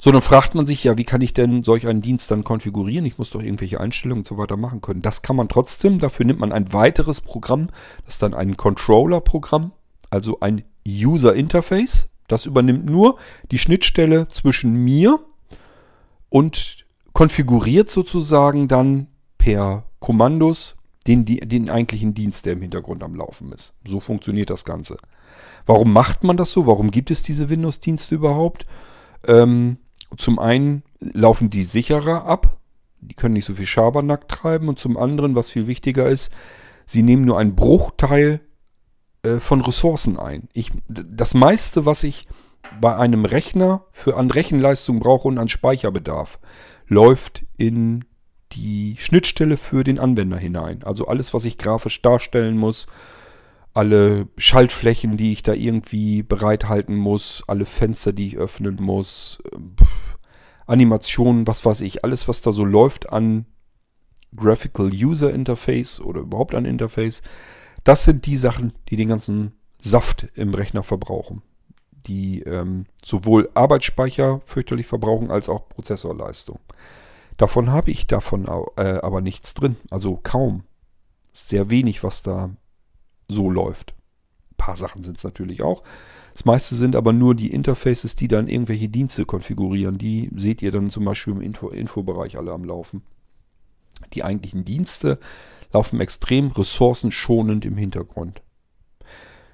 So, dann fragt man sich ja, wie kann ich denn solch einen Dienst dann konfigurieren? Ich muss doch irgendwelche Einstellungen und so weiter machen können. Das kann man trotzdem. Dafür nimmt man ein weiteres Programm. Das ist dann ein Controller-Programm, also ein User Interface. Das übernimmt nur die Schnittstelle zwischen mir und konfiguriert sozusagen dann per Kommandos den, den eigentlichen Dienst, der im Hintergrund am Laufen ist. So funktioniert das Ganze. Warum macht man das so? Warum gibt es diese Windows-Dienste überhaupt? Ähm, zum einen laufen die sicherer ab, die können nicht so viel Schabernack treiben und zum anderen, was viel wichtiger ist, sie nehmen nur einen Bruchteil äh, von Ressourcen ein. Ich, das meiste, was ich bei einem Rechner für an Rechenleistung brauche und an Speicherbedarf, läuft in die Schnittstelle für den Anwender hinein. Also alles, was ich grafisch darstellen muss, alle Schaltflächen, die ich da irgendwie bereithalten muss, alle Fenster, die ich öffnen muss, Animationen, was weiß ich, alles, was da so läuft an Graphical User Interface oder überhaupt an Interface, das sind die Sachen, die den ganzen Saft im Rechner verbrauchen. Die ähm, sowohl Arbeitsspeicher fürchterlich verbrauchen als auch Prozessorleistung. Davon habe ich davon äh, aber nichts drin, also kaum. Sehr wenig, was da so läuft. Ein paar Sachen sind es natürlich auch. Das meiste sind aber nur die Interfaces, die dann irgendwelche Dienste konfigurieren. Die seht ihr dann zum Beispiel im Info Infobereich alle am Laufen. Die eigentlichen Dienste laufen extrem ressourcenschonend im Hintergrund.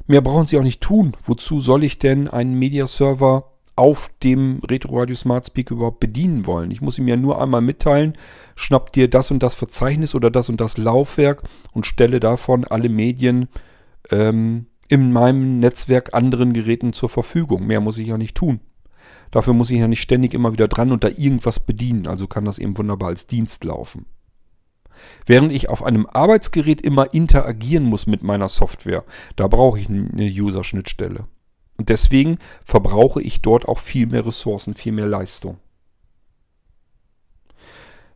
Mehr brauchen sie auch nicht tun. Wozu soll ich denn einen Mediaserver auf dem Retro Radio Smart Speak überhaupt bedienen wollen? Ich muss ihm ja nur einmal mitteilen, schnapp dir das und das Verzeichnis oder das und das Laufwerk und stelle davon alle Medien ähm, in meinem Netzwerk anderen Geräten zur Verfügung. Mehr muss ich ja nicht tun. Dafür muss ich ja nicht ständig immer wieder dran und da irgendwas bedienen. Also kann das eben wunderbar als Dienst laufen. Während ich auf einem Arbeitsgerät immer interagieren muss mit meiner Software, da brauche ich eine User-Schnittstelle. Und deswegen verbrauche ich dort auch viel mehr Ressourcen, viel mehr Leistung.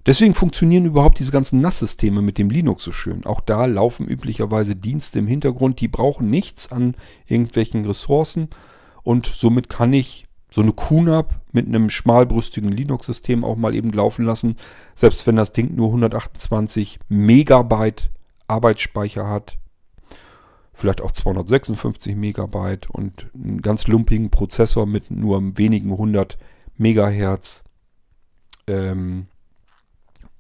Deswegen funktionieren überhaupt diese ganzen NAS-Systeme mit dem Linux so schön. Auch da laufen üblicherweise Dienste im Hintergrund, die brauchen nichts an irgendwelchen Ressourcen und somit kann ich so eine QNAP mit einem schmalbrüstigen Linux-System auch mal eben laufen lassen, selbst wenn das Ding nur 128 Megabyte Arbeitsspeicher hat. Vielleicht auch 256 Megabyte und einen ganz lumpigen Prozessor mit nur wenigen 100 Megahertz. Ähm,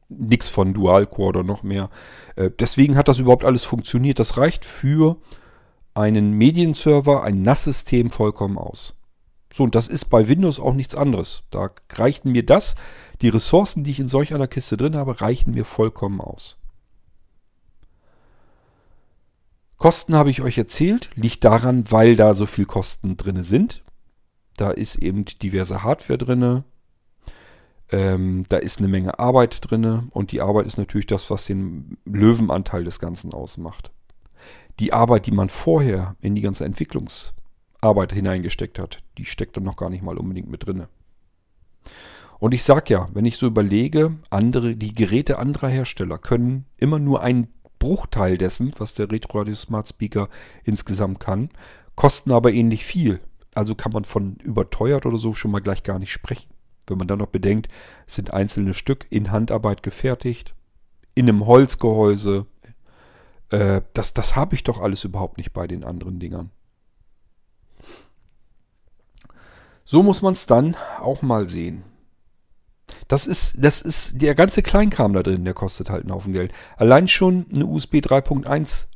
nix von Dual-Core oder noch mehr. Äh, deswegen hat das überhaupt alles funktioniert. Das reicht für einen Medienserver, ein NAS-System vollkommen aus. So, und das ist bei Windows auch nichts anderes. Da reichten mir das, die Ressourcen, die ich in solch einer Kiste drin habe, reichen mir vollkommen aus. Kosten habe ich euch erzählt, liegt daran, weil da so viel Kosten drin sind. Da ist eben diverse Hardware drin, ähm, da ist eine Menge Arbeit drin und die Arbeit ist natürlich das, was den Löwenanteil des Ganzen ausmacht. Die Arbeit, die man vorher in die ganze Entwicklungsarbeit hineingesteckt hat, die steckt dann noch gar nicht mal unbedingt mit drin. Und ich sage ja, wenn ich so überlege, andere, die Geräte anderer Hersteller können immer nur einen Bruchteil dessen, was der Retro Radio Smart Speaker insgesamt kann, kosten aber ähnlich viel. Also kann man von überteuert oder so schon mal gleich gar nicht sprechen. Wenn man dann noch bedenkt, es sind einzelne Stück in Handarbeit gefertigt, in einem Holzgehäuse. Äh, das das habe ich doch alles überhaupt nicht bei den anderen Dingern. So muss man es dann auch mal sehen. Das ist, das ist, der ganze Kleinkram da drin, der kostet halt einen Haufen Geld. Allein schon eine USB 3.1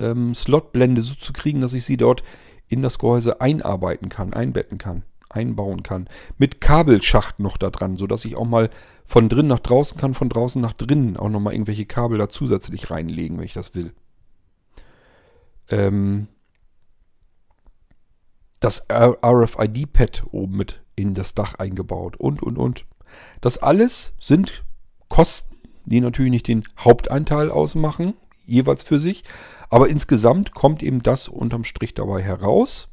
ähm, Slotblende so zu kriegen, dass ich sie dort in das Gehäuse einarbeiten kann, einbetten kann einbauen kann. Mit Kabelschacht noch da dran, sodass ich auch mal von drin nach draußen kann, von draußen nach drinnen auch nochmal irgendwelche Kabel da zusätzlich reinlegen, wenn ich das will. Ähm das RFID-Pad oben mit in das Dach eingebaut und, und, und. Das alles sind Kosten, die natürlich nicht den Hauptanteil ausmachen, jeweils für sich. Aber insgesamt kommt eben das unterm Strich dabei heraus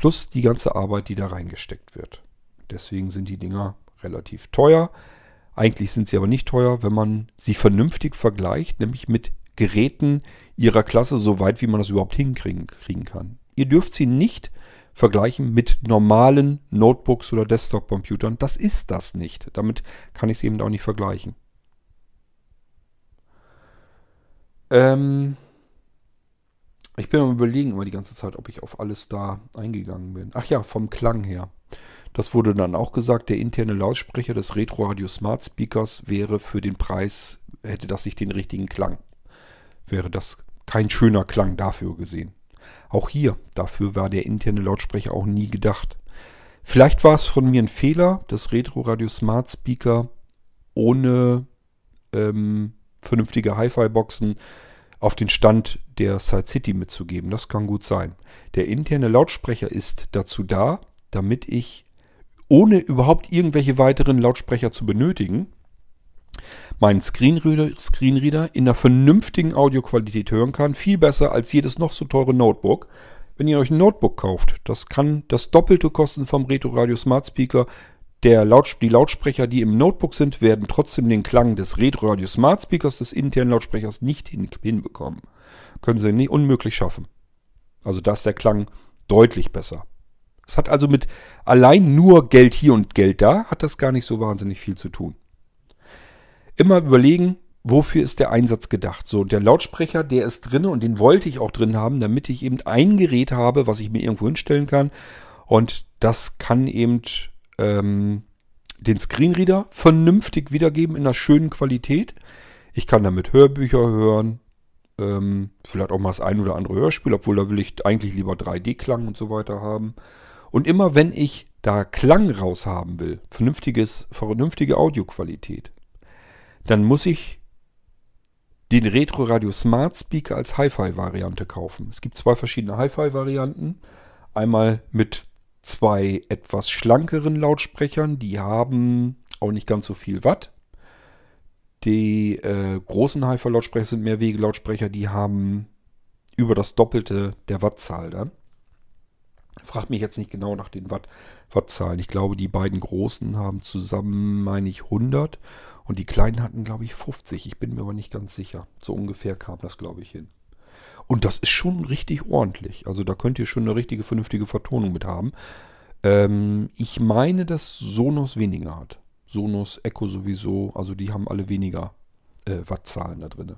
plus die ganze Arbeit, die da reingesteckt wird. Deswegen sind die Dinger relativ teuer. Eigentlich sind sie aber nicht teuer, wenn man sie vernünftig vergleicht, nämlich mit Geräten ihrer Klasse, so weit wie man das überhaupt hinkriegen kriegen kann. Ihr dürft sie nicht vergleichen mit normalen Notebooks oder Desktop-Computern. Das ist das nicht. Damit kann ich sie eben auch nicht vergleichen. Ähm, ich bin am überlegen immer die ganze Zeit, ob ich auf alles da eingegangen bin. Ach ja, vom Klang her. Das wurde dann auch gesagt, der interne Lautsprecher des Retro Radio Smart Speakers wäre für den Preis, hätte das nicht den richtigen Klang. Wäre das kein schöner Klang dafür gesehen. Auch hier, dafür war der interne Lautsprecher auch nie gedacht. Vielleicht war es von mir ein Fehler, das Retro Radio Smart Speaker ohne ähm, vernünftige Hi-Fi-Boxen auf den Stand der Side City mitzugeben. Das kann gut sein. Der interne Lautsprecher ist dazu da, damit ich, ohne überhaupt irgendwelche weiteren Lautsprecher zu benötigen, meinen Screenreader, Screenreader in einer vernünftigen Audioqualität hören kann. Viel besser als jedes noch so teure Notebook. Wenn ihr euch ein Notebook kauft, das kann das Doppelte kosten vom Retro Radio Smart Speaker. Der Laut, die Lautsprecher, die im Notebook sind, werden trotzdem den Klang des Retro Radio Smart Speakers des internen Lautsprechers nicht hin, hinbekommen. Können sie nicht unmöglich schaffen. Also da ist der Klang deutlich besser. Es hat also mit allein nur Geld hier und Geld da, hat das gar nicht so wahnsinnig viel zu tun. Immer überlegen, wofür ist der Einsatz gedacht. So, der Lautsprecher, der ist drin und den wollte ich auch drin haben, damit ich eben ein Gerät habe, was ich mir irgendwo hinstellen kann. Und das kann eben ähm, den Screenreader vernünftig wiedergeben in einer schönen Qualität. Ich kann damit Hörbücher hören, ähm, vielleicht auch mal das ein oder andere Hörspiel, obwohl da will ich eigentlich lieber 3D-Klang und so weiter haben. Und immer wenn ich da Klang raus haben will, vernünftiges, vernünftige Audioqualität, dann muss ich den Retro Radio Smart Speaker als Hi-Fi-Variante kaufen. Es gibt zwei verschiedene Hi-Fi-Varianten. Einmal mit zwei etwas schlankeren Lautsprechern, die haben auch nicht ganz so viel Watt. Die äh, großen Hi-Fi-Lautsprecher sind Mehrwege-Lautsprecher, die haben über das Doppelte der Wattzahl dann. Fragt mich jetzt nicht genau nach den Watt, Wattzahlen. Ich glaube, die beiden großen haben zusammen, meine ich, 100 und die kleinen hatten, glaube ich, 50. Ich bin mir aber nicht ganz sicher. So ungefähr kam das, glaube ich, hin. Und das ist schon richtig ordentlich. Also da könnt ihr schon eine richtige, vernünftige Vertonung mit haben. Ähm, ich meine, dass Sonos weniger hat. Sonos, Echo sowieso. Also die haben alle weniger äh, Wattzahlen da drin.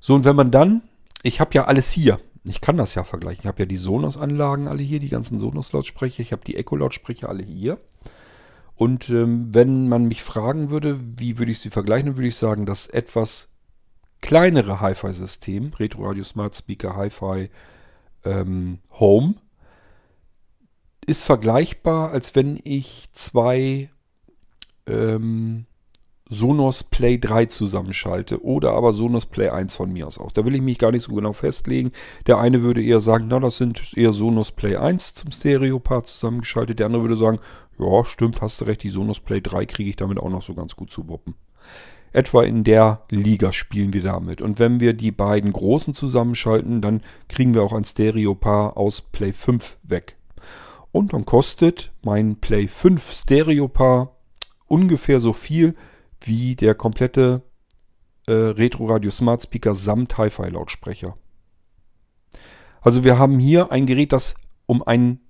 So, und wenn man dann, ich habe ja alles hier. ich kann das ja vergleichen. Ich habe ja die Sonos-Anlagen alle hier, die ganzen Sonos-Lautsprecher. Ich habe die Echo-Lautsprecher alle hier. Und ähm, wenn man mich fragen würde, wie würde ich sie vergleichen, dann würde ich sagen, das etwas kleinere Hi-Fi-System, Retro Radio Smart Speaker Hi-Fi ähm, Home, ist vergleichbar, als wenn ich zwei ähm, Sonos Play 3 zusammenschalte oder aber Sonos Play 1 von mir aus auch. Da will ich mich gar nicht so genau festlegen. Der eine würde eher sagen, na, das sind eher Sonos Play 1 zum Stereo-Part zusammengeschaltet. Der andere würde sagen, ja, stimmt, hast du recht, die Sonos Play 3 kriege ich damit auch noch so ganz gut zu wuppen. Etwa in der Liga spielen wir damit. Und wenn wir die beiden großen zusammenschalten, dann kriegen wir auch ein Stereo-Paar aus Play 5 weg. Und dann kostet mein Play 5 Stereo-Paar ungefähr so viel wie der komplette äh, Retro Radio Smart Speaker samt Hi-Fi Lautsprecher. Also wir haben hier ein Gerät, das um ein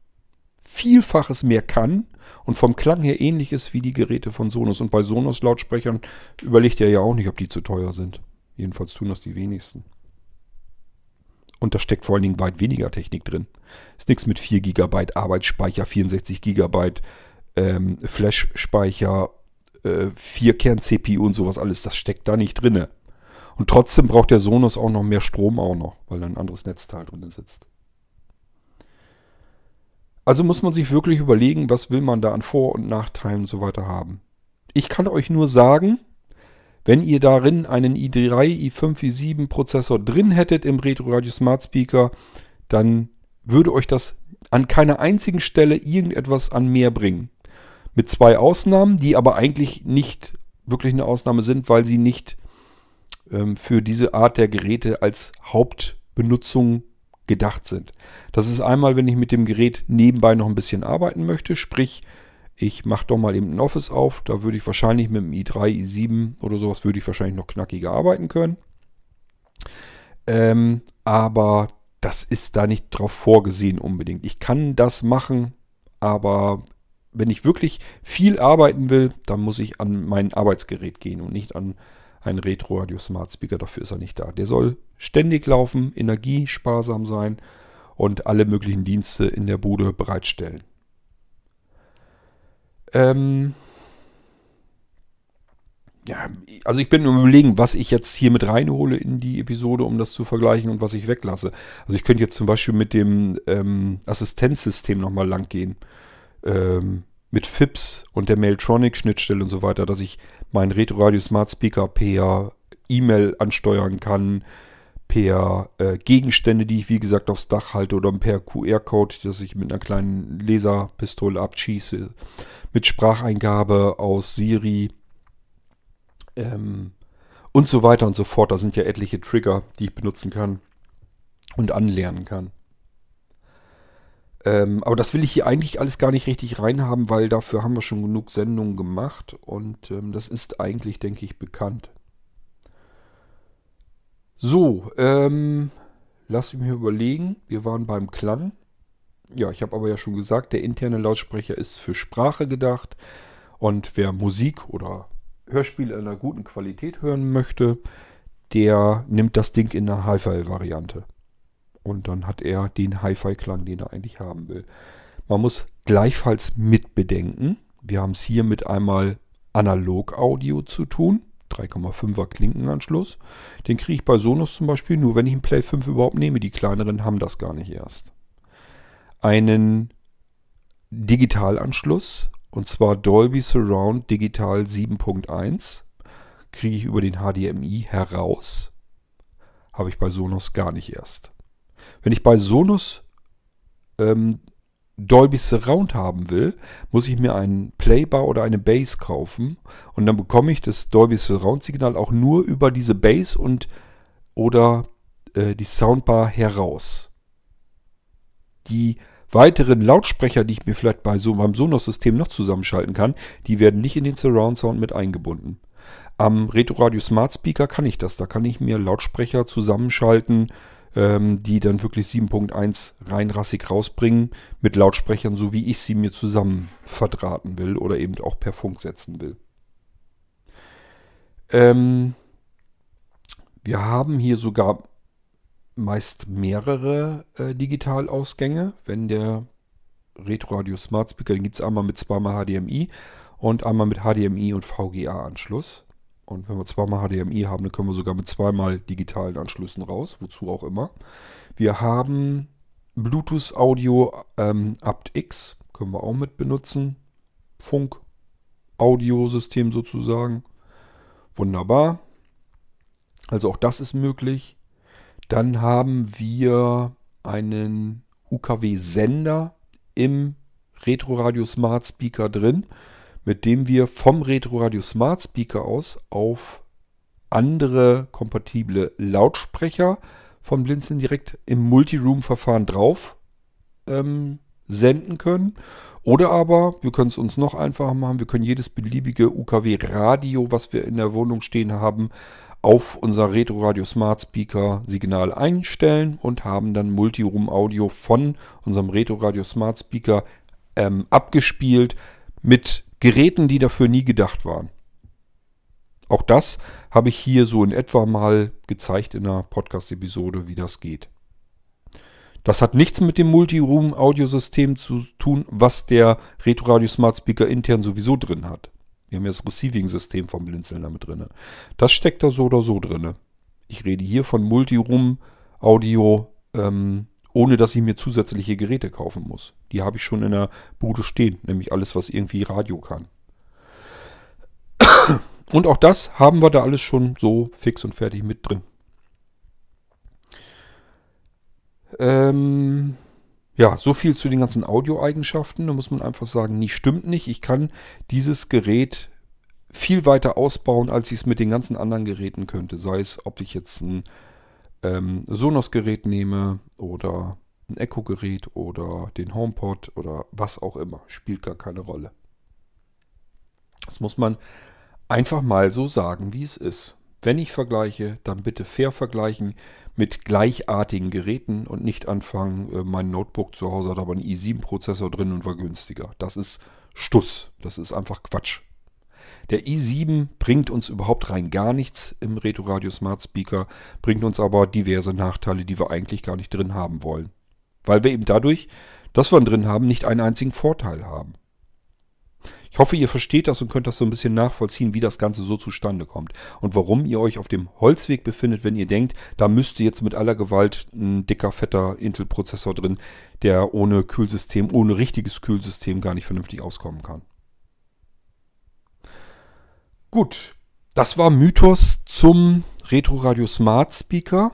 Vielfaches mehr kann und vom Klang her ähnlich ist wie die Geräte von Sonos. Und bei Sonos Lautsprechern überlegt ihr ja auch nicht, ob die zu teuer sind. Jedenfalls tun das die wenigsten. Und da steckt vor allen Dingen weit weniger Technik drin. Ist nichts mit 4 GB Arbeitsspeicher, 64 GB ähm, Flash-Speicher äh, Vierkern-CPU und sowas alles, das steckt da nicht drin. Und trotzdem braucht der Sonos auch noch mehr Strom auch noch, weil da ein anderes Netzteil drin sitzt. Also muss man sich wirklich überlegen, was will man da an Vor- und Nachteilen und so weiter haben. Ich kann euch nur sagen, wenn ihr darin einen i3, i5, i7 Prozessor drin hättet im Retro Radio Smart Speaker, dann würde euch das an keiner einzigen Stelle irgendetwas an mehr bringen. Mit zwei Ausnahmen, die aber eigentlich nicht wirklich eine Ausnahme sind, weil sie nicht ähm, für diese Art der Geräte als Hauptbenutzung gedacht sind. Das ist einmal, wenn ich mit dem Gerät nebenbei noch ein bisschen arbeiten möchte, sprich, ich mache doch mal eben ein Office auf, da würde ich wahrscheinlich mit dem i3, i7 oder sowas, würde ich wahrscheinlich noch knackiger arbeiten können. Ähm, aber das ist da nicht drauf vorgesehen unbedingt. Ich kann das machen, aber wenn ich wirklich viel arbeiten will, dann muss ich an mein Arbeitsgerät gehen und nicht an einen Retro Radio Smart Speaker. Dafür ist er nicht da. Der soll ständig laufen, energiesparsam sein und alle möglichen Dienste in der Bude bereitstellen. Ähm ja, also ich bin überlegen, was ich jetzt hier mit reinhole in die Episode, um das zu vergleichen und was ich weglasse. Also ich könnte jetzt zum Beispiel mit dem ähm, Assistenzsystem nochmal lang gehen ähm, mit FIPS und der Mailtronic-Schnittstelle und so weiter, dass ich meinen Retro Radio Smart Speaker per E-Mail ansteuern kann, per äh, Gegenstände, die ich wie gesagt aufs Dach halte oder per QR-Code, dass ich mit einer kleinen Laserpistole abschieße, mit Spracheingabe aus Siri ähm, und so weiter und so fort. Da sind ja etliche Trigger, die ich benutzen kann und anlernen kann. Ähm, aber das will ich hier eigentlich alles gar nicht richtig reinhaben, weil dafür haben wir schon genug Sendungen gemacht und ähm, das ist eigentlich, denke ich, bekannt. So, ähm, lass mich mir überlegen. Wir waren beim Klang. Ja, ich habe aber ja schon gesagt, der interne Lautsprecher ist für Sprache gedacht. Und wer Musik oder Hörspiele in einer guten Qualität hören möchte, der nimmt das Ding in der Hi-Fi-Variante. Und dann hat er den Hi-Fi-Klang, den er eigentlich haben will. Man muss gleichfalls mitbedenken, wir haben es hier mit einmal Analog-Audio zu tun. 3,5er Klinkenanschluss. Den kriege ich bei Sonos zum Beispiel nur, wenn ich einen Play 5 überhaupt nehme. Die kleineren haben das gar nicht erst. Einen Digitalanschluss, und zwar Dolby Surround Digital 7.1, kriege ich über den HDMI heraus. Habe ich bei Sonos gar nicht erst. Wenn ich bei Sonos ähm, Dolby Surround haben will, muss ich mir einen Playbar oder eine Bass kaufen und dann bekomme ich das Dolby Surround Signal auch nur über diese Bass und oder äh, die Soundbar heraus. Die weiteren Lautsprecher, die ich mir vielleicht bei so beim Sonos-System noch zusammenschalten kann, die werden nicht in den Surround Sound mit eingebunden. Am Retro Radio Smart Speaker kann ich das. Da kann ich mir Lautsprecher zusammenschalten, ähm, die dann wirklich 7.1 rein rassig rausbringen mit Lautsprechern, so wie ich sie mir zusammen verdrahten will oder eben auch per Funk setzen will. Ähm, wir haben hier sogar meist mehrere äh, Digitalausgänge. Wenn der Retroradio Smart Speaker, den gibt es einmal mit zweimal HDMI und einmal mit HDMI und VGA-Anschluss. Und wenn wir zweimal HDMI haben, dann können wir sogar mit zweimal digitalen Anschlüssen raus, wozu auch immer. Wir haben Bluetooth Audio ähm, aptX, können wir auch mit benutzen. Funk Audiosystem sozusagen. Wunderbar. Also auch das ist möglich. Dann haben wir einen UKW-Sender im Retroradio Smart Speaker drin mit dem wir vom Retroradio Smart Speaker aus auf andere kompatible Lautsprecher von Blinzeln direkt im Multiroom-Verfahren drauf ähm, senden können. Oder aber, wir können es uns noch einfacher machen, wir können jedes beliebige UKW-Radio, was wir in der Wohnung stehen haben, auf unser Retroradio Smart Speaker Signal einstellen und haben dann Multiroom Audio von unserem Retroradio Smart Speaker ähm, abgespielt mit Geräten, die dafür nie gedacht waren. Auch das habe ich hier so in etwa mal gezeigt in einer Podcast-Episode, wie das geht. Das hat nichts mit dem Multiroom-Audiosystem zu tun, was der Retroradio Smart Speaker intern sowieso drin hat. Wir haben ja das Receiving-System vom Blinzeln damit drin. Das steckt da so oder so drin. Ich rede hier von Multiroom-Audio ähm, ohne dass ich mir zusätzliche Geräte kaufen muss. Die habe ich schon in der Bude stehen, nämlich alles, was irgendwie Radio kann. Und auch das haben wir da alles schon so fix und fertig mit drin. Ähm, ja, so viel zu den ganzen Audioeigenschaften. Da muss man einfach sagen, nie stimmt nicht. Ich kann dieses Gerät viel weiter ausbauen, als ich es mit den ganzen anderen Geräten könnte. Sei es, ob ich jetzt ein ähm, Sonos-Gerät nehme oder ein Echo-Gerät oder den HomePod oder was auch immer. Spielt gar keine Rolle. Das muss man einfach mal so sagen, wie es ist. Wenn ich vergleiche, dann bitte fair vergleichen mit gleichartigen Geräten und nicht anfangen, äh, mein Notebook zu Hause hat aber einen i7-Prozessor drin und war günstiger. Das ist Stuss. Das ist einfach Quatsch. Der i7 bringt uns überhaupt rein gar nichts im Retroradio Smart Speaker, bringt uns aber diverse Nachteile, die wir eigentlich gar nicht drin haben wollen. Weil wir eben dadurch, dass wir ihn drin haben, nicht einen einzigen Vorteil haben. Ich hoffe, ihr versteht das und könnt das so ein bisschen nachvollziehen, wie das Ganze so zustande kommt. Und warum ihr euch auf dem Holzweg befindet, wenn ihr denkt, da müsste jetzt mit aller Gewalt ein dicker, fetter Intel-Prozessor drin, der ohne Kühlsystem, ohne richtiges Kühlsystem gar nicht vernünftig auskommen kann. Gut, das war Mythos zum Retro Radio Smart Speaker.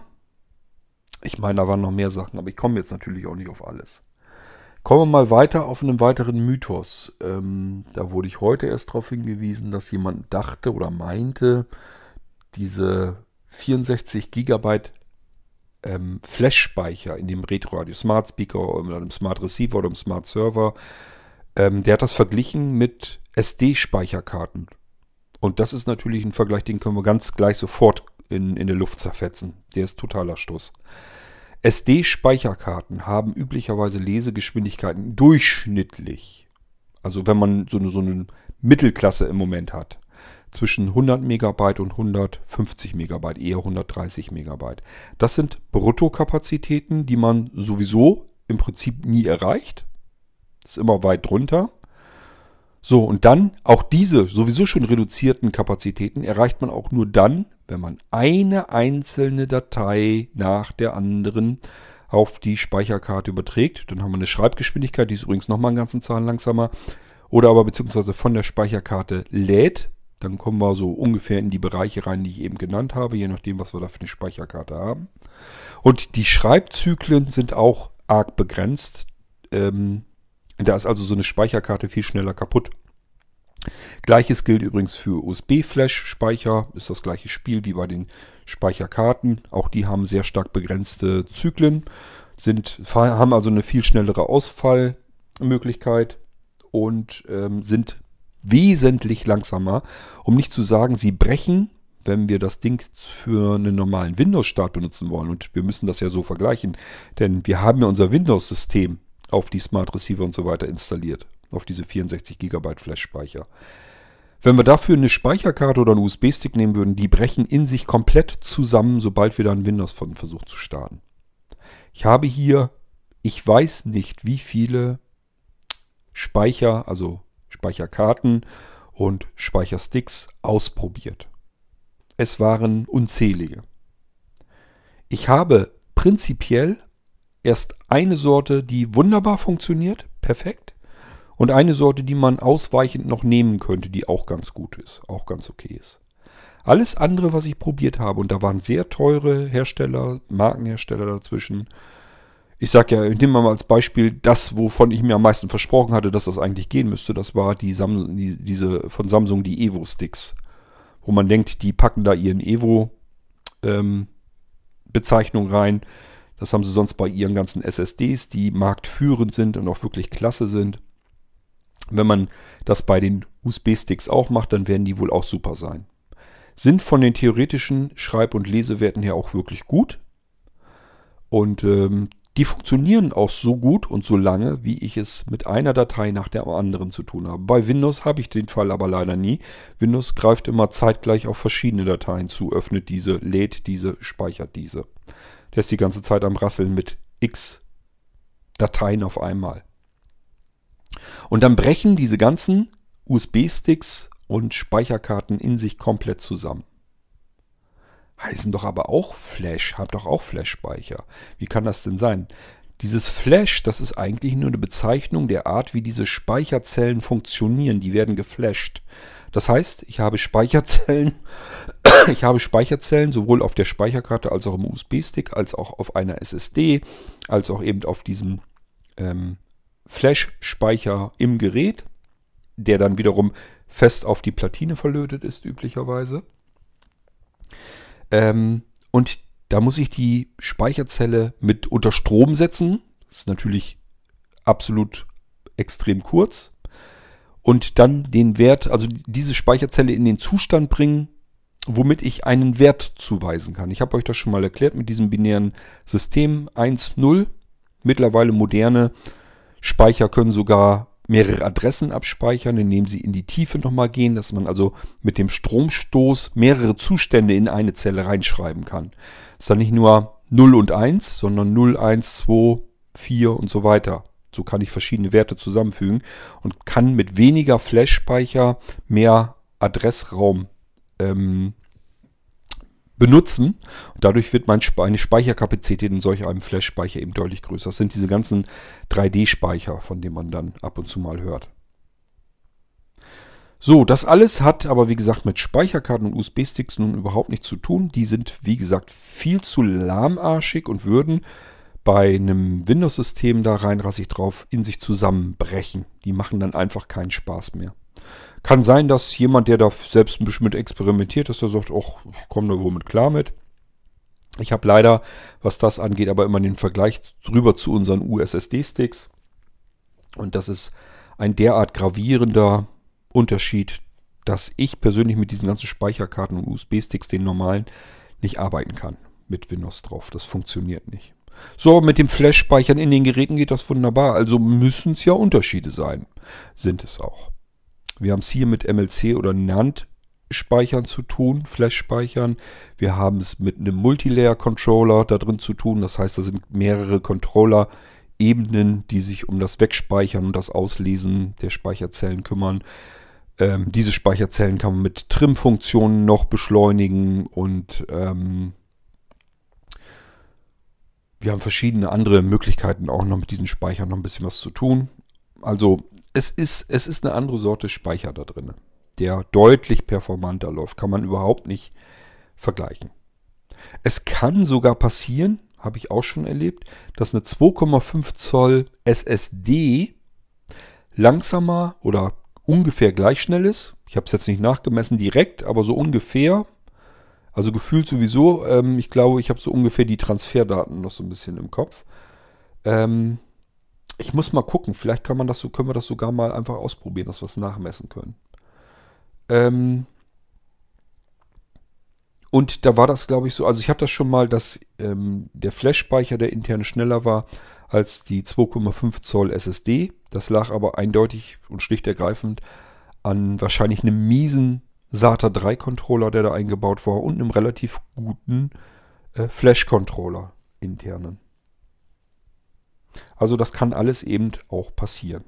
Ich meine, da waren noch mehr Sachen, aber ich komme jetzt natürlich auch nicht auf alles. Kommen wir mal weiter auf einen weiteren Mythos. Ähm, da wurde ich heute erst darauf hingewiesen, dass jemand dachte oder meinte, diese 64 Gigabyte ähm, Flash-Speicher in dem Retro Radio Smart Speaker oder im Smart Receiver oder im Smart Server, ähm, der hat das verglichen mit SD-Speicherkarten. Und das ist natürlich ein Vergleich, den können wir ganz gleich sofort in, in der Luft zerfetzen. Der ist totaler Stoß. SD-Speicherkarten haben üblicherweise Lesegeschwindigkeiten durchschnittlich. Also wenn man so eine, so eine Mittelklasse im Moment hat. Zwischen 100 Megabyte und 150 Megabyte, eher 130 Megabyte. Das sind Bruttokapazitäten, die man sowieso im Prinzip nie erreicht. Das ist immer weit drunter. So, und dann auch diese sowieso schon reduzierten Kapazitäten erreicht man auch nur dann, wenn man eine einzelne Datei nach der anderen auf die Speicherkarte überträgt. Dann haben wir eine Schreibgeschwindigkeit, die ist übrigens nochmal einen ganzen Zahlen langsamer. Oder aber beziehungsweise von der Speicherkarte lädt. Dann kommen wir so ungefähr in die Bereiche rein, die ich eben genannt habe, je nachdem, was wir da für eine Speicherkarte haben. Und die Schreibzyklen sind auch arg begrenzt. Ähm, da ist also so eine Speicherkarte viel schneller kaputt. Gleiches gilt übrigens für USB-Flash-Speicher. Ist das gleiche Spiel wie bei den Speicherkarten. Auch die haben sehr stark begrenzte Zyklen, sind, haben also eine viel schnellere Ausfallmöglichkeit und ähm, sind wesentlich langsamer. Um nicht zu sagen, sie brechen, wenn wir das Ding für einen normalen Windows-Start benutzen wollen. Und wir müssen das ja so vergleichen, denn wir haben ja unser Windows-System auf die Smart Receiver und so weiter installiert. Auf diese 64 GB Flash-Speicher. Wenn wir dafür eine Speicherkarte oder einen USB-Stick nehmen würden, die brechen in sich komplett zusammen, sobald wir da ein Windows von versuchen zu starten. Ich habe hier, ich weiß nicht, wie viele Speicher, also Speicherkarten und Speichersticks ausprobiert. Es waren unzählige. Ich habe prinzipiell erst eine Sorte, die wunderbar funktioniert, perfekt, und eine Sorte, die man ausweichend noch nehmen könnte, die auch ganz gut ist, auch ganz okay ist. Alles andere, was ich probiert habe, und da waren sehr teure Hersteller, Markenhersteller dazwischen. Ich sage ja, ich nehme mal als Beispiel das, wovon ich mir am meisten versprochen hatte, dass das eigentlich gehen müsste. Das war die, Sam die diese von Samsung, die Evo-Sticks. Wo man denkt, die packen da ihren Evo-Bezeichnung ähm, rein. Das haben sie sonst bei ihren ganzen SSDs, die marktführend sind und auch wirklich klasse sind. Wenn man das bei den USB-Sticks auch macht, dann werden die wohl auch super sein. Sind von den theoretischen Schreib- und Lesewerten her auch wirklich gut. Und ähm, die funktionieren auch so gut und so lange, wie ich es mit einer Datei nach der anderen zu tun habe. Bei Windows habe ich den Fall aber leider nie. Windows greift immer zeitgleich auf verschiedene Dateien zu, öffnet diese, lädt diese, speichert diese. Der ist die ganze Zeit am Rasseln mit x Dateien auf einmal. Und dann brechen diese ganzen USB-Sticks und Speicherkarten in sich komplett zusammen. Heißen doch aber auch Flash, haben doch auch Flash-Speicher. Wie kann das denn sein? Dieses Flash, das ist eigentlich nur eine Bezeichnung der Art, wie diese Speicherzellen funktionieren. Die werden geflasht. Das heißt, ich habe Speicherzellen, ich habe Speicherzellen sowohl auf der Speicherkarte als auch im USB-Stick, als auch auf einer SSD, als auch eben auf diesem ähm, Flash-Speicher im Gerät, der dann wiederum fest auf die Platine verlötet ist, üblicherweise. Ähm, und da muss ich die Speicherzelle mit unter Strom setzen. Das ist natürlich absolut extrem kurz. Und dann den Wert, also diese Speicherzelle in den Zustand bringen, womit ich einen Wert zuweisen kann. Ich habe euch das schon mal erklärt mit diesem binären System 1.0. Mittlerweile moderne Speicher können sogar mehrere Adressen abspeichern, indem sie in die Tiefe nochmal gehen, dass man also mit dem Stromstoß mehrere Zustände in eine Zelle reinschreiben kann. Ist dann nicht nur 0 und 1, sondern 0, 1, 2, 4 und so weiter. So kann ich verschiedene Werte zusammenfügen und kann mit weniger Flash-Speicher mehr Adressraum ähm, benutzen. Und dadurch wird meine Speicherkapazität in solch einem Flash-Speicher eben deutlich größer. Das sind diese ganzen 3D-Speicher, von denen man dann ab und zu mal hört. So, das alles hat aber wie gesagt mit Speicherkarten und USB-Sticks nun überhaupt nichts zu tun. Die sind wie gesagt viel zu lahmarschig und würden bei einem Windows-System da rein rassig drauf in sich zusammenbrechen. Die machen dann einfach keinen Spaß mehr. Kann sein, dass jemand, der da selbst ein bisschen mit experimentiert, dass er sagt, ach, ich komme da wohl mit klar mit. Ich habe leider, was das angeht, aber immer den Vergleich rüber zu unseren USSD-Sticks. Und das ist ein derart gravierender Unterschied, dass ich persönlich mit diesen ganzen Speicherkarten und USB-Sticks, den normalen, nicht arbeiten kann mit Windows drauf. Das funktioniert nicht. So, mit dem Flash-Speichern in den Geräten geht das wunderbar. Also müssen es ja Unterschiede sein. Sind es auch. Wir haben es hier mit MLC oder NAND-Speichern zu tun, Flash-Speichern. Wir haben es mit einem Multilayer-Controller da drin zu tun. Das heißt, da sind mehrere Controller-Ebenen, die sich um das Wegspeichern und das Auslesen der Speicherzellen kümmern. Ähm, diese Speicherzellen kann man mit Trim-Funktionen noch beschleunigen und ähm, wir haben verschiedene andere Möglichkeiten auch noch mit diesen Speichern noch ein bisschen was zu tun. Also es ist, es ist eine andere Sorte Speicher da drin, der deutlich performanter läuft. Kann man überhaupt nicht vergleichen. Es kann sogar passieren, habe ich auch schon erlebt, dass eine 2,5 Zoll SSD langsamer oder ungefähr gleich schnell ist. Ich habe es jetzt nicht nachgemessen direkt, aber so ungefähr. Also gefühlt sowieso. Ähm, ich glaube, ich habe so ungefähr die Transferdaten noch so ein bisschen im Kopf. Ähm, ich muss mal gucken, vielleicht kann man das so, können wir das sogar mal einfach ausprobieren, dass wir es nachmessen können. Ähm und da war das, glaube ich, so, also ich habe das schon mal, dass ähm, der Flash-Speicher, der intern schneller war als die 2,5 Zoll SSD. Das lag aber eindeutig und schlicht ergreifend an wahrscheinlich einem miesen SATA 3 Controller, der da eingebaut war und einem relativ guten äh, Flash-Controller internen. Also das kann alles eben auch passieren.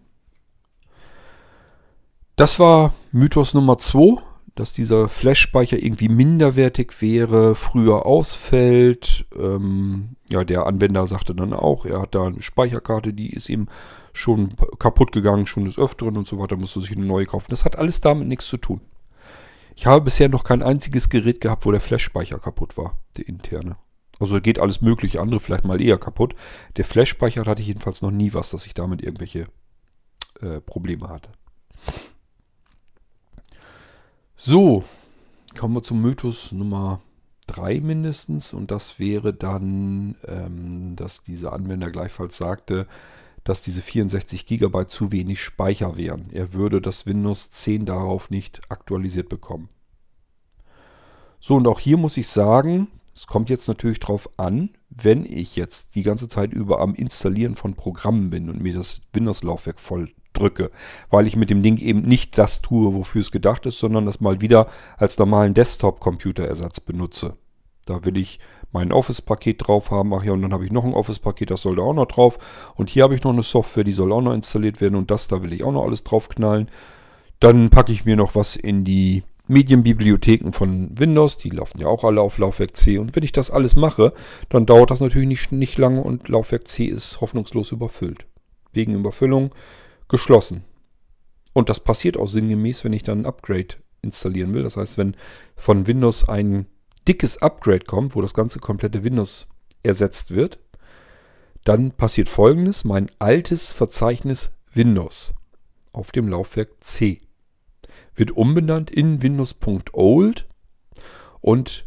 Das war Mythos Nummer 2, dass dieser Flash-Speicher irgendwie minderwertig wäre, früher ausfällt. Ähm, ja, der Anwender sagte dann auch, er hat da eine Speicherkarte, die ist ihm schon kaputt gegangen, schon des Öfteren und so weiter, musste sich eine neue kaufen. Das hat alles damit nichts zu tun. Ich habe bisher noch kein einziges Gerät gehabt, wo der Flash-Speicher kaputt war, der interne. Also geht alles mögliche andere vielleicht mal eher kaputt. Der Flash-Speicher hatte ich jedenfalls noch nie was, dass ich damit irgendwelche äh, Probleme hatte. So, kommen wir zum Mythos Nummer 3 mindestens. Und das wäre dann, ähm, dass dieser Anwender gleichfalls sagte, dass diese 64 GB zu wenig Speicher wären. Er würde das Windows 10 darauf nicht aktualisiert bekommen. So, und auch hier muss ich sagen, es kommt jetzt natürlich darauf an, wenn ich jetzt die ganze Zeit über am Installieren von Programmen bin und mir das Windows-Laufwerk voll drücke, weil ich mit dem Ding eben nicht das tue, wofür es gedacht ist, sondern das mal wieder als normalen Desktop-Computerersatz benutze. Da will ich mein Office-Paket drauf haben. Ach ja, und dann habe ich noch ein Office-Paket, das soll da auch noch drauf. Und hier habe ich noch eine Software, die soll auch noch installiert werden. Und das, da will ich auch noch alles draufknallen. Dann packe ich mir noch was in die Medienbibliotheken von Windows, die laufen ja auch alle auf Laufwerk C. Und wenn ich das alles mache, dann dauert das natürlich nicht, nicht lange und Laufwerk C ist hoffnungslos überfüllt. Wegen Überfüllung geschlossen. Und das passiert auch sinngemäß, wenn ich dann ein Upgrade installieren will. Das heißt, wenn von Windows ein dickes Upgrade kommt, wo das ganze komplette Windows ersetzt wird, dann passiert folgendes. Mein altes Verzeichnis Windows auf dem Laufwerk C wird umbenannt in Windows.old und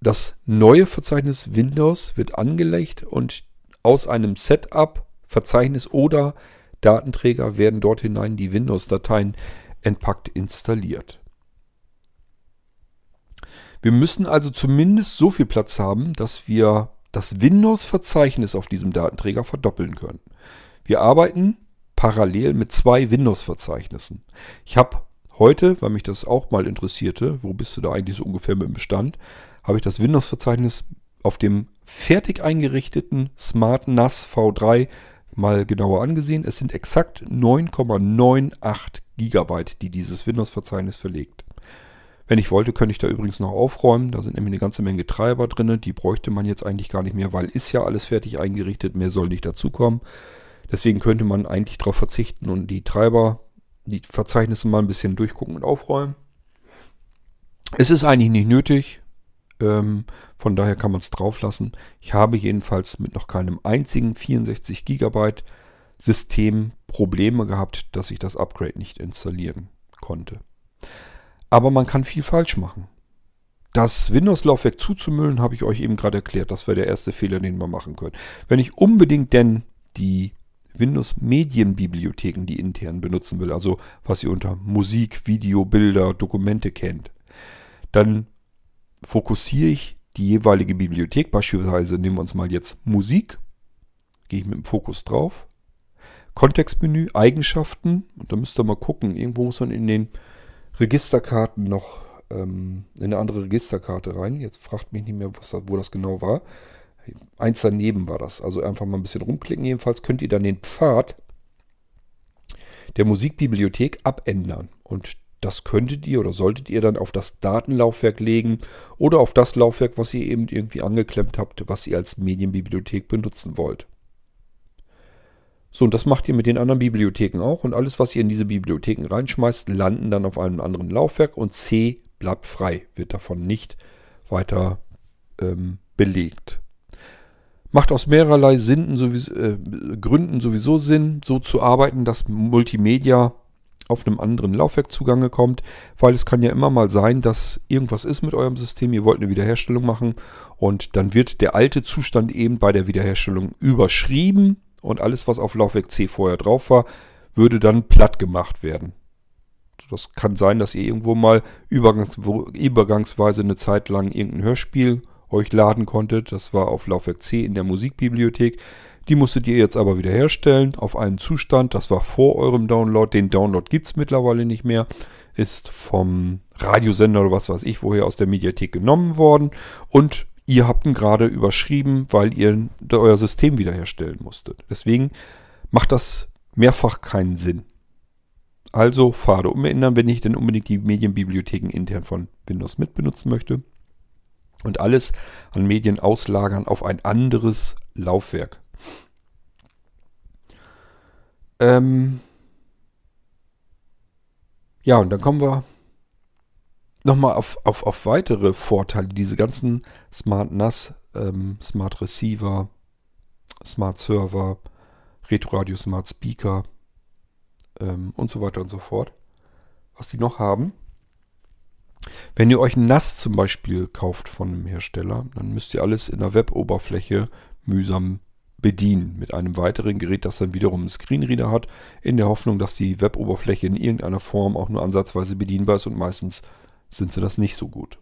das neue Verzeichnis Windows wird angelegt und aus einem Setup, Verzeichnis oder Datenträger werden dort hinein die Windows-Dateien entpackt installiert. Wir müssen also zumindest so viel Platz haben, dass wir das Windows-Verzeichnis auf diesem Datenträger verdoppeln können. Wir arbeiten parallel mit zwei Windows-Verzeichnissen. Ich habe heute, weil mich das auch mal interessierte, wo bist du da eigentlich so ungefähr mit dem Bestand, habe ich das Windows-Verzeichnis auf dem fertig eingerichteten Smart NAS V3 mal genauer angesehen. Es sind exakt 9,98 Gigabyte, die dieses Windows-Verzeichnis verlegt. Wenn ich wollte, könnte ich da übrigens noch aufräumen. Da sind nämlich eine ganze Menge Treiber drin. Die bräuchte man jetzt eigentlich gar nicht mehr, weil ist ja alles fertig eingerichtet. Mehr soll nicht dazukommen. Deswegen könnte man eigentlich darauf verzichten und die Treiber, die Verzeichnisse mal ein bisschen durchgucken und aufräumen. Es ist eigentlich nicht nötig. Ähm, von daher kann man es drauf lassen. Ich habe jedenfalls mit noch keinem einzigen 64 GB System Probleme gehabt, dass ich das Upgrade nicht installieren konnte. Aber man kann viel falsch machen. Das Windows-Laufwerk zuzumüllen, habe ich euch eben gerade erklärt. Das wäre der erste Fehler, den wir machen können. Wenn ich unbedingt denn die Windows Medienbibliotheken, die intern benutzen will, also was ihr unter Musik, Video, Bilder, Dokumente kennt, dann fokussiere ich die jeweilige Bibliothek. Beispielsweise nehmen wir uns mal jetzt Musik. Gehe ich mit dem Fokus drauf. Kontextmenü, Eigenschaften. Und da müsst ihr mal gucken. Irgendwo muss man in den Registerkarten noch ähm, in eine andere Registerkarte rein. Jetzt fragt mich nicht mehr, was, wo das genau war. Eins daneben war das. Also einfach mal ein bisschen rumklicken. Jedenfalls könnt ihr dann den Pfad der Musikbibliothek abändern. Und das könntet ihr oder solltet ihr dann auf das Datenlaufwerk legen oder auf das Laufwerk, was ihr eben irgendwie angeklemmt habt, was ihr als Medienbibliothek benutzen wollt. So, und das macht ihr mit den anderen Bibliotheken auch. Und alles, was ihr in diese Bibliotheken reinschmeißt, landen dann auf einem anderen Laufwerk und C bleibt frei, wird davon nicht weiter ähm, belegt. Macht aus mehrerlei sowieso, äh, Gründen sowieso Sinn, so zu arbeiten, dass Multimedia auf einem anderen Laufwerk zugange kommt, weil es kann ja immer mal sein, dass irgendwas ist mit eurem System, ihr wollt eine Wiederherstellung machen und dann wird der alte Zustand eben bei der Wiederherstellung überschrieben und alles, was auf Laufwerk C vorher drauf war, würde dann platt gemacht werden. Das kann sein, dass ihr irgendwo mal übergangs übergangsweise eine Zeit lang irgendein Hörspiel euch laden konntet. Das war auf Laufwerk C in der Musikbibliothek. Die musstet ihr jetzt aber wieder herstellen auf einen Zustand. Das war vor eurem Download. Den Download gibt es mittlerweile nicht mehr. Ist vom Radiosender oder was weiß ich woher aus der Mediathek genommen worden. Und ihr habt ihn gerade überschrieben, weil ihr euer System wiederherstellen musstet. Deswegen macht das mehrfach keinen Sinn. Also Pfade umändern, wenn ich denn unbedingt die Medienbibliotheken intern von Windows mitbenutzen möchte. Und alles an Medien auslagern auf ein anderes Laufwerk. Ähm ja, und dann kommen wir nochmal auf, auf, auf weitere Vorteile. Diese ganzen Smart NAS, ähm, Smart Receiver, Smart Server, Retroradio Smart Speaker ähm, und so weiter und so fort. Was die noch haben. Wenn ihr euch ein NAS zum Beispiel kauft von einem Hersteller, dann müsst ihr alles in der Web-Oberfläche mühsam bedienen mit einem weiteren Gerät, das dann wiederum einen Screenreader hat, in der Hoffnung, dass die Web-Oberfläche in irgendeiner Form auch nur ansatzweise bedienbar ist und meistens sind sie das nicht so gut.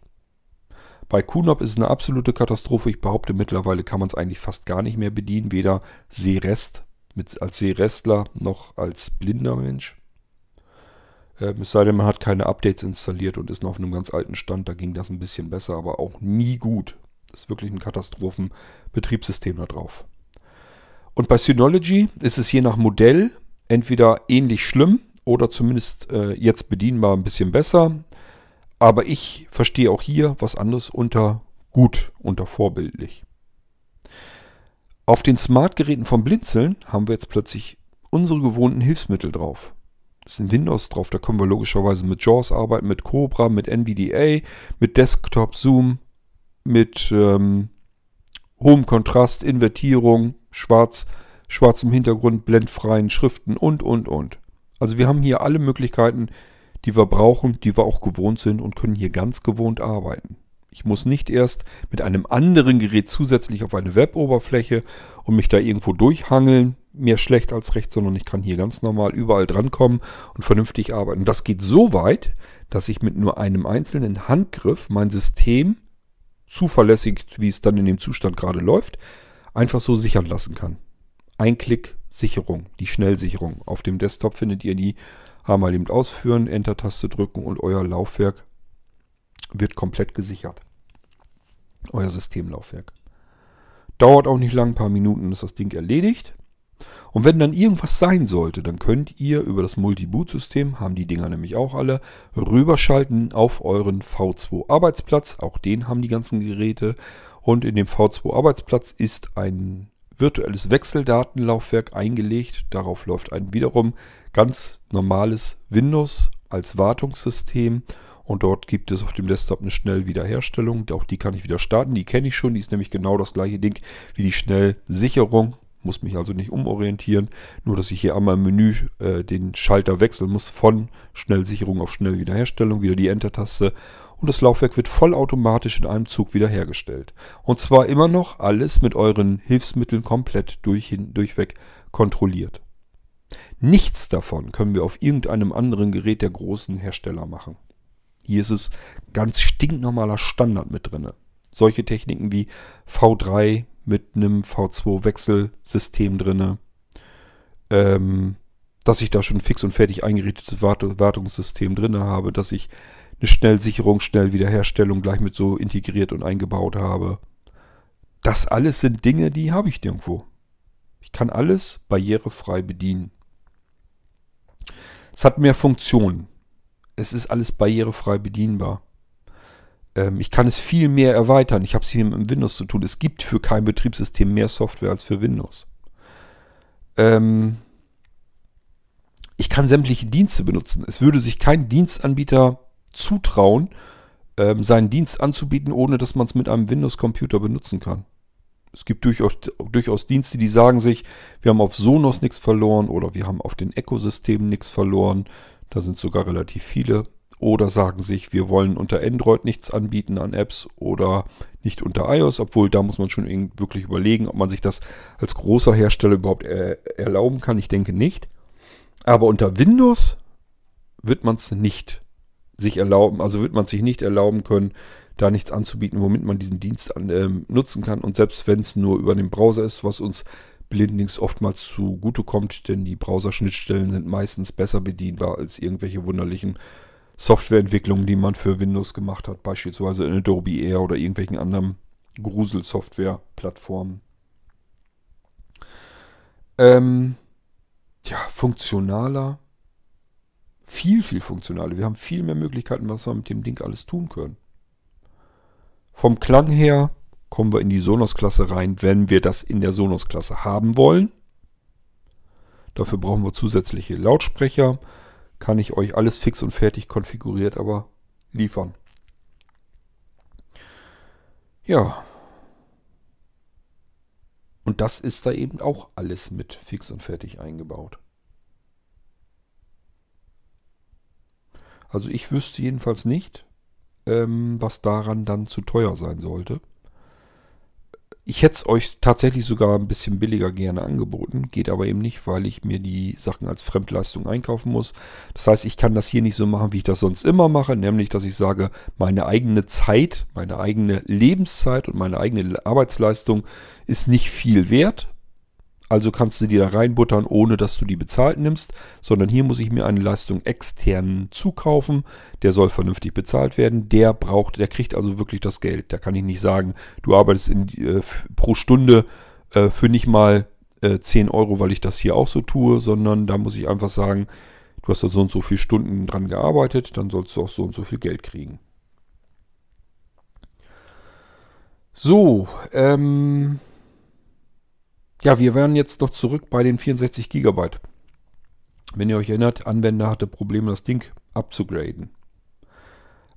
Bei QNOP ist es eine absolute Katastrophe. Ich behaupte, mittlerweile kann man es eigentlich fast gar nicht mehr bedienen, weder Sehrest mit, als Sehrestler noch als blinder Mensch. Ähm, es sei denn, man hat keine Updates installiert und ist noch auf einem ganz alten Stand. Da ging das ein bisschen besser, aber auch nie gut. Das ist wirklich ein Katastrophenbetriebssystem da drauf. Und bei Synology ist es je nach Modell entweder ähnlich schlimm oder zumindest äh, jetzt bedienbar ein bisschen besser. Aber ich verstehe auch hier was anderes unter gut, unter vorbildlich. Auf den Smart-Geräten vom Blinzeln haben wir jetzt plötzlich unsere gewohnten Hilfsmittel drauf. Das sind Windows drauf, da können wir logischerweise mit JAWS arbeiten, mit Cobra, mit NVDA, mit Desktop Zoom, mit ähm, hohem Kontrast, Invertierung, schwarz, schwarzem Hintergrund, blendfreien Schriften und, und, und. Also wir haben hier alle Möglichkeiten, die wir brauchen, die wir auch gewohnt sind und können hier ganz gewohnt arbeiten. Ich muss nicht erst mit einem anderen Gerät zusätzlich auf eine Web-Oberfläche und mich da irgendwo durchhangeln, mehr schlecht als recht, sondern ich kann hier ganz normal überall drankommen und vernünftig arbeiten. Das geht so weit, dass ich mit nur einem einzelnen Handgriff mein System zuverlässig, wie es dann in dem Zustand gerade läuft, einfach so sichern lassen kann. Ein Klick Sicherung, die Schnellsicherung. Auf dem Desktop findet ihr die einmal eben ausführen, Enter-Taste drücken und euer Laufwerk wird komplett gesichert. Euer Systemlaufwerk. Dauert auch nicht lang, ein paar Minuten ist das Ding erledigt. Und wenn dann irgendwas sein sollte, dann könnt ihr über das Multi-Boot-System, haben die Dinger nämlich auch alle, rüberschalten auf euren V2-Arbeitsplatz. Auch den haben die ganzen Geräte. Und in dem V2-Arbeitsplatz ist ein virtuelles Wechseldatenlaufwerk eingelegt. Darauf läuft ein wiederum ganz normales Windows als Wartungssystem. Und dort gibt es auf dem Desktop eine Schnellwiederherstellung. Auch die kann ich wieder starten. Die kenne ich schon. Die ist nämlich genau das gleiche Ding wie die Schnellsicherung muss mich also nicht umorientieren. Nur, dass ich hier einmal im Menü äh, den Schalter wechseln muss von Schnellsicherung auf Schnellwiederherstellung, wieder die Enter-Taste. Und das Laufwerk wird vollautomatisch in einem Zug wiederhergestellt. Und zwar immer noch alles mit euren Hilfsmitteln komplett durch, durchweg kontrolliert. Nichts davon können wir auf irgendeinem anderen Gerät der großen Hersteller machen. Hier ist es ganz stinknormaler Standard mit drin. Solche Techniken wie V3, mit einem V2-Wechselsystem drin. Ähm, dass ich da schon fix und fertig eingerichtetes Wart Wartungssystem drin habe, dass ich eine Schnellsicherung, Schnellwiederherstellung gleich mit so integriert und eingebaut habe. Das alles sind Dinge, die habe ich nirgendwo. Ich kann alles barrierefrei bedienen. Es hat mehr Funktionen. Es ist alles barrierefrei bedienbar. Ähm, ich kann es viel mehr erweitern. Ich habe es hier mit Windows zu tun. Es gibt für kein Betriebssystem mehr Software als für Windows. Ähm, ich kann sämtliche Dienste benutzen. Es würde sich kein Dienstanbieter zutrauen, ähm, seinen Dienst anzubieten, ohne dass man es mit einem Windows-Computer benutzen kann. Es gibt durchaus, durchaus Dienste, die sagen sich, wir haben auf Sonos nichts verloren oder wir haben auf den Ecosystemen nichts verloren. Da sind sogar relativ viele oder sagen sich, wir wollen unter Android nichts anbieten an Apps oder nicht unter iOS, obwohl da muss man schon wirklich überlegen, ob man sich das als großer Hersteller überhaupt er erlauben kann. Ich denke nicht. Aber unter Windows wird man es nicht sich erlauben, also wird man sich nicht erlauben können, da nichts anzubieten, womit man diesen Dienst an, äh, nutzen kann. Und selbst wenn es nur über den Browser ist, was uns blindlings oftmals zugutekommt, denn die Browser-Schnittstellen sind meistens besser bedienbar als irgendwelche wunderlichen Softwareentwicklungen, die man für Windows gemacht hat, beispielsweise in Adobe Air oder irgendwelchen anderen Gruselsoftware-Plattformen. Ähm, ja, funktionaler. Viel, viel funktionaler. Wir haben viel mehr Möglichkeiten, was wir mit dem Ding alles tun können. Vom Klang her kommen wir in die Sonos-Klasse rein, wenn wir das in der Sonos-Klasse haben wollen. Dafür brauchen wir zusätzliche Lautsprecher. Kann ich euch alles fix und fertig konfiguriert aber liefern. Ja. Und das ist da eben auch alles mit fix und fertig eingebaut. Also ich wüsste jedenfalls nicht, ähm, was daran dann zu teuer sein sollte. Ich hätte es euch tatsächlich sogar ein bisschen billiger gerne angeboten, geht aber eben nicht, weil ich mir die Sachen als Fremdleistung einkaufen muss. Das heißt, ich kann das hier nicht so machen, wie ich das sonst immer mache, nämlich dass ich sage, meine eigene Zeit, meine eigene Lebenszeit und meine eigene Arbeitsleistung ist nicht viel wert. Also kannst du die da reinbuttern, ohne dass du die bezahlt nimmst, sondern hier muss ich mir eine Leistung extern zukaufen. Der soll vernünftig bezahlt werden. Der braucht, der kriegt also wirklich das Geld. Da kann ich nicht sagen, du arbeitest in, äh, pro Stunde äh, für nicht mal äh, 10 Euro, weil ich das hier auch so tue, sondern da muss ich einfach sagen, du hast da so und so viele Stunden dran gearbeitet, dann sollst du auch so und so viel Geld kriegen. So, ähm, ja, wir wären jetzt noch zurück bei den 64 GB. Wenn ihr euch erinnert, Anwender hatte Probleme, das Ding abzugraden.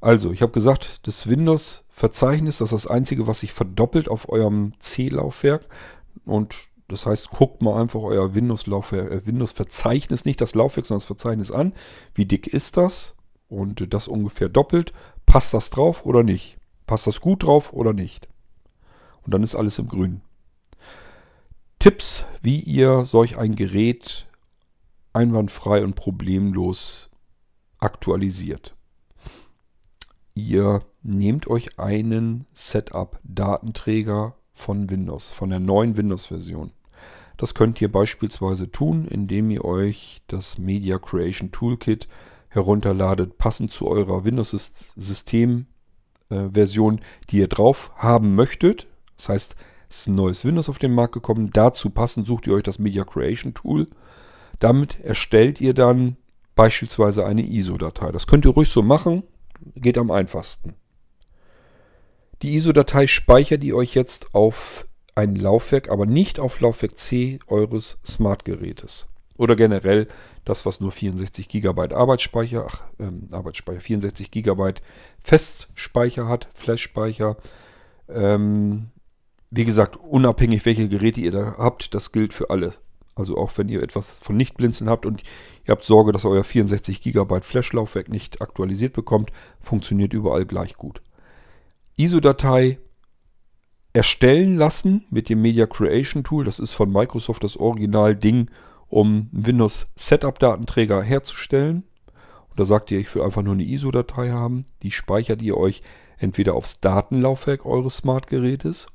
Also, ich habe gesagt, das Windows-Verzeichnis, das ist das einzige, was sich verdoppelt auf eurem C-Laufwerk. Und das heißt, guckt mal einfach euer Windows-Laufwerk, äh, Windows-Verzeichnis, nicht das Laufwerk, sondern das Verzeichnis an. Wie dick ist das? Und das ungefähr doppelt. Passt das drauf oder nicht? Passt das gut drauf oder nicht? Und dann ist alles im Grünen. Tipps, wie ihr solch ein Gerät einwandfrei und problemlos aktualisiert. Ihr nehmt euch einen Setup-Datenträger von Windows, von der neuen Windows-Version. Das könnt ihr beispielsweise tun, indem ihr euch das Media Creation Toolkit herunterladet, passend zu eurer Windows-System-Version, die ihr drauf haben möchtet. Das heißt, ist ein neues Windows auf den Markt gekommen. Dazu passend sucht ihr euch das Media Creation Tool. Damit erstellt ihr dann beispielsweise eine ISO-Datei. Das könnt ihr ruhig so machen, geht am einfachsten. Die ISO-Datei speichert ihr euch jetzt auf ein Laufwerk, aber nicht auf Laufwerk C eures Smartgerätes. Oder generell das, was nur 64 GB Arbeitsspeicher, ach, ähm, Arbeitsspeicher, 64 GB Festspeicher hat, Flash-Speicher. Ähm, wie gesagt, unabhängig welche Geräte ihr da habt, das gilt für alle. Also auch wenn ihr etwas von Nichtblinzeln habt und ihr habt Sorge, dass euer 64 GB Flash-Laufwerk nicht aktualisiert bekommt, funktioniert überall gleich gut. ISO-Datei erstellen lassen mit dem Media Creation Tool. Das ist von Microsoft das Original-Ding, um Windows Setup-Datenträger herzustellen. Und da sagt ihr, ich will einfach nur eine ISO-Datei haben. Die speichert ihr euch entweder aufs Datenlaufwerk eures Smartgerätes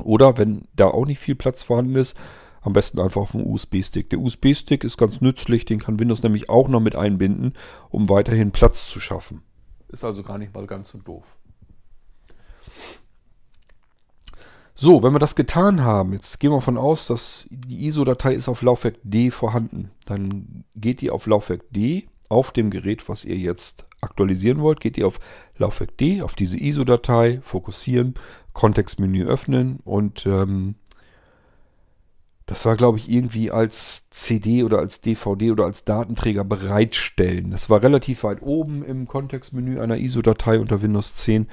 oder wenn da auch nicht viel Platz vorhanden ist, am besten einfach auf dem USB-Stick. Der USB-Stick ist ganz nützlich, den kann Windows nämlich auch noch mit einbinden, um weiterhin Platz zu schaffen. Ist also gar nicht mal ganz so doof. So, wenn wir das getan haben, jetzt gehen wir davon aus, dass die ISO-Datei ist auf Laufwerk D vorhanden. Dann geht ihr auf Laufwerk D auf dem Gerät, was ihr jetzt aktualisieren wollt, geht ihr auf Laufwerk D, auf diese ISO-Datei, fokussieren, Kontextmenü öffnen und ähm, das war, glaube ich, irgendwie als CD oder als DVD oder als Datenträger bereitstellen. Das war relativ weit oben im Kontextmenü einer ISO-Datei unter Windows 10.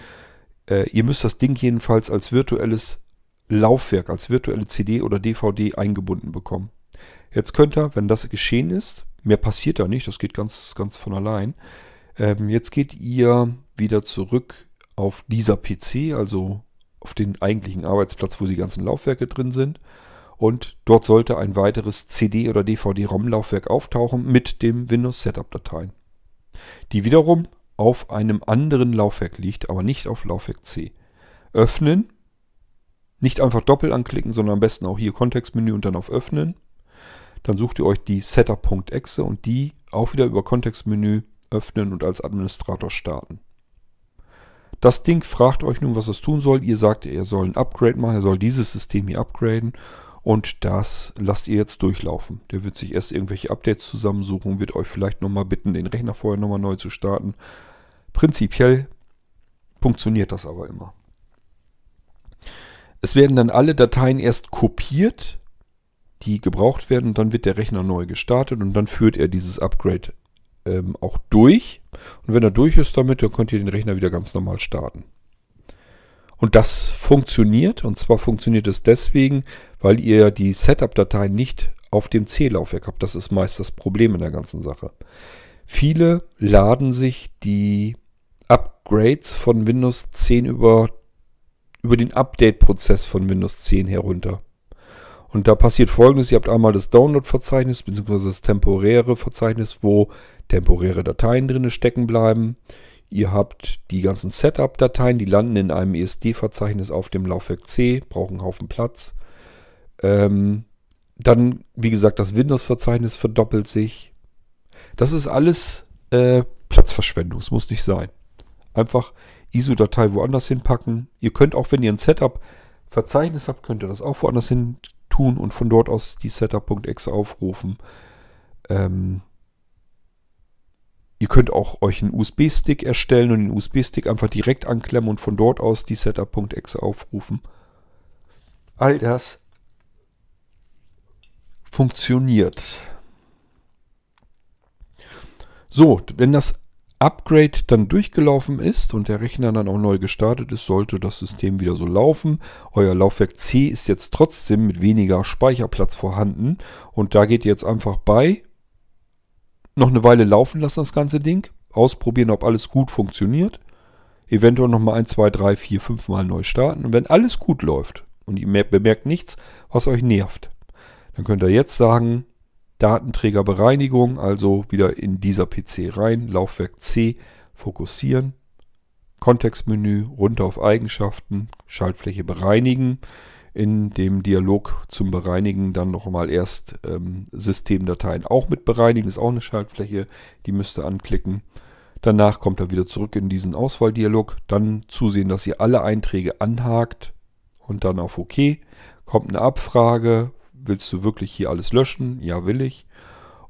Äh, ihr müsst das Ding jedenfalls als virtuelles Laufwerk, als virtuelle CD oder DVD eingebunden bekommen. Jetzt könnt ihr, wenn das geschehen ist, mehr passiert da nicht, das geht ganz, ganz von allein. Ähm, jetzt geht ihr wieder zurück auf dieser PC, also auf den eigentlichen Arbeitsplatz, wo die ganzen Laufwerke drin sind. Und dort sollte ein weiteres CD- oder DVD-ROM-Laufwerk auftauchen mit dem Windows Setup-Dateien. Die wiederum auf einem anderen Laufwerk liegt, aber nicht auf Laufwerk C. Öffnen. Nicht einfach doppelt anklicken, sondern am besten auch hier Kontextmenü und dann auf Öffnen. Dann sucht ihr euch die Setup.exe und die auch wieder über Kontextmenü öffnen und als Administrator starten. Das Ding fragt euch nun, was es tun soll. Ihr sagt, er soll ein Upgrade machen, er soll dieses System hier upgraden. Und das lasst ihr jetzt durchlaufen. Der wird sich erst irgendwelche Updates zusammensuchen, wird euch vielleicht nochmal bitten, den Rechner vorher nochmal neu zu starten. Prinzipiell funktioniert das aber immer. Es werden dann alle Dateien erst kopiert, die gebraucht werden, und dann wird der Rechner neu gestartet und dann führt er dieses Upgrade ähm, auch durch. Und wenn er durch ist damit, dann könnt ihr den Rechner wieder ganz normal starten. Und das funktioniert. Und zwar funktioniert es deswegen, weil ihr die Setup-Dateien nicht auf dem C-Laufwerk habt. Das ist meist das Problem in der ganzen Sache. Viele laden sich die Upgrades von Windows 10 über, über den Update-Prozess von Windows 10 herunter. Und da passiert folgendes, ihr habt einmal das Download-Verzeichnis, beziehungsweise das temporäre Verzeichnis, wo temporäre Dateien drin stecken bleiben. Ihr habt die ganzen Setup-Dateien, die landen in einem ESD-Verzeichnis auf dem Laufwerk C, brauchen einen Haufen Platz. Ähm, dann, wie gesagt, das Windows-Verzeichnis verdoppelt sich. Das ist alles äh, Platzverschwendung, es muss nicht sein. Einfach ISO-Datei woanders hinpacken. Ihr könnt auch, wenn ihr ein Setup-Verzeichnis habt, könnt ihr das auch woanders hin tun und von dort aus die Setup.exe aufrufen. Ähm, Ihr könnt auch euch einen USB-Stick erstellen und den USB-Stick einfach direkt anklemmen und von dort aus die Setup.exe aufrufen. All das funktioniert. So, wenn das Upgrade dann durchgelaufen ist und der Rechner dann auch neu gestartet ist, sollte das System wieder so laufen. Euer Laufwerk C ist jetzt trotzdem mit weniger Speicherplatz vorhanden und da geht ihr jetzt einfach bei noch eine Weile laufen lassen, das ganze Ding. Ausprobieren, ob alles gut funktioniert. Eventuell nochmal ein, zwei, drei, vier, fünf Mal neu starten. Und wenn alles gut läuft und ihr bemerkt nichts, was euch nervt, dann könnt ihr jetzt sagen, Datenträgerbereinigung, also wieder in dieser PC rein, Laufwerk C fokussieren, Kontextmenü runter auf Eigenschaften, Schaltfläche bereinigen in dem Dialog zum Bereinigen dann nochmal erst ähm, Systemdateien auch mit bereinigen. Ist auch eine Schaltfläche, die müsst ihr anklicken. Danach kommt er wieder zurück in diesen Auswahldialog. Dann zusehen, dass ihr alle Einträge anhakt und dann auf OK. Kommt eine Abfrage. Willst du wirklich hier alles löschen? Ja, will ich.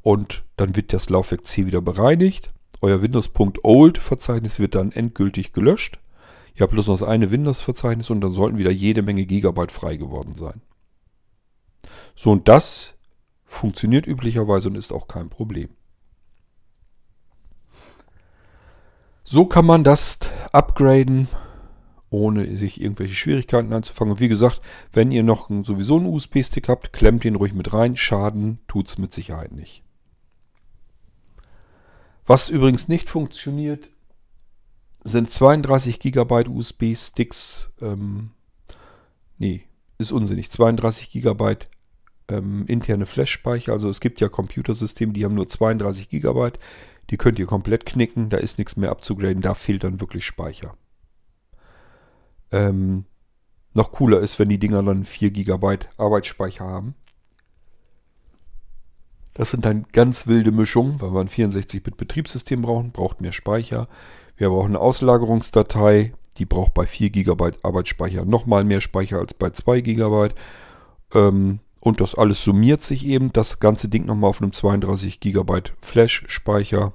Und dann wird das Laufwerk C wieder bereinigt. Euer Windows.old Verzeichnis wird dann endgültig gelöscht. Ihr habt bloß noch das eine Windows-Verzeichnis und dann sollten wieder jede Menge Gigabyte frei geworden sein. So, und das funktioniert üblicherweise und ist auch kein Problem. So kann man das upgraden, ohne sich irgendwelche Schwierigkeiten anzufangen. Und wie gesagt, wenn ihr noch sowieso einen USB-Stick habt, klemmt den ruhig mit rein. Schaden tut es mit Sicherheit nicht. Was übrigens nicht funktioniert, sind 32 GB USB-Sticks. Ähm, nee, ist unsinnig. 32 GB ähm, interne Flash-Speicher. Also es gibt ja Computersysteme, die haben nur 32 GB. Die könnt ihr komplett knicken. Da ist nichts mehr abzugraden. Da fehlt dann wirklich Speicher. Ähm, noch cooler ist, wenn die Dinger dann 4 GB Arbeitsspeicher haben. Das sind dann ganz wilde Mischungen, weil wir ein 64-Bit-Betriebssystem brauchen, braucht mehr Speicher. Wir brauchen eine Auslagerungsdatei, die braucht bei 4 GB Arbeitsspeicher nochmal mehr Speicher als bei 2 GB. Ähm, und das alles summiert sich eben. Das ganze Ding nochmal auf einem 32 GB Flash-Speicher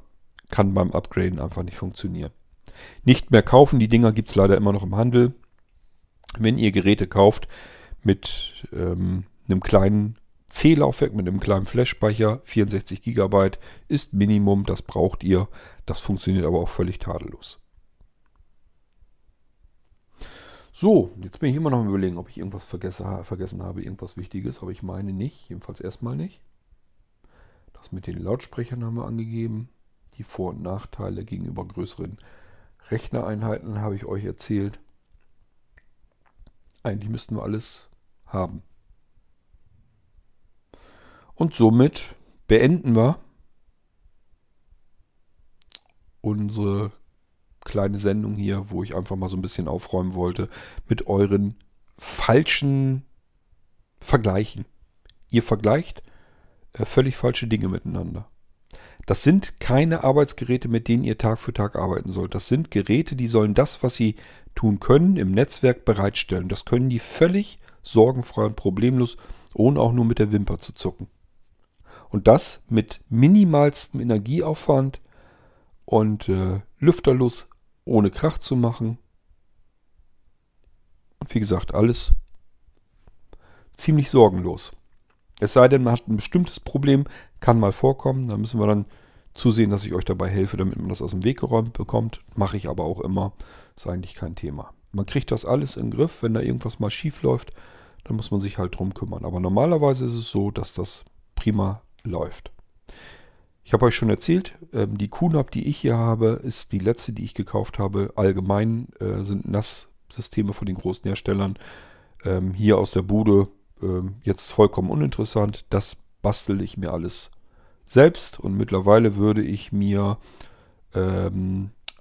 kann beim Upgraden einfach nicht funktionieren. Nicht mehr kaufen, die Dinger gibt es leider immer noch im Handel. Wenn ihr Geräte kauft mit ähm, einem kleinen C-Laufwerk mit einem kleinen Flash-Speicher, 64 GB ist Minimum, das braucht ihr. Das funktioniert aber auch völlig tadellos. So, jetzt bin ich immer noch am überlegen, ob ich irgendwas vergesse, vergessen habe, irgendwas Wichtiges, aber ich meine nicht, jedenfalls erstmal nicht. Das mit den Lautsprechern haben wir angegeben. Die Vor- und Nachteile gegenüber größeren Rechnereinheiten habe ich euch erzählt. Eigentlich müssten wir alles haben. Und somit beenden wir unsere kleine Sendung hier, wo ich einfach mal so ein bisschen aufräumen wollte mit euren falschen Vergleichen. Ihr vergleicht äh, völlig falsche Dinge miteinander. Das sind keine Arbeitsgeräte, mit denen ihr Tag für Tag arbeiten sollt. Das sind Geräte, die sollen das, was sie tun können, im Netzwerk bereitstellen. Das können die völlig sorgenfrei und problemlos, ohne auch nur mit der Wimper zu zucken. Und das mit minimalstem Energieaufwand und äh, lüfterlos, ohne Krach zu machen. Und wie gesagt, alles ziemlich sorgenlos. Es sei denn, man hat ein bestimmtes Problem, kann mal vorkommen. Da müssen wir dann zusehen, dass ich euch dabei helfe, damit man das aus dem Weg geräumt bekommt. Mache ich aber auch immer. Ist eigentlich kein Thema. Man kriegt das alles den Griff. Wenn da irgendwas mal schief läuft, dann muss man sich halt drum kümmern. Aber normalerweise ist es so, dass das prima läuft. Ich habe euch schon erzählt, ähm, die QNAP, die ich hier habe, ist die letzte, die ich gekauft habe. Allgemein äh, sind NAS-Systeme von den großen Herstellern ähm, hier aus der Bude ähm, jetzt vollkommen uninteressant. Das bastel ich mir alles selbst und mittlerweile würde ich mir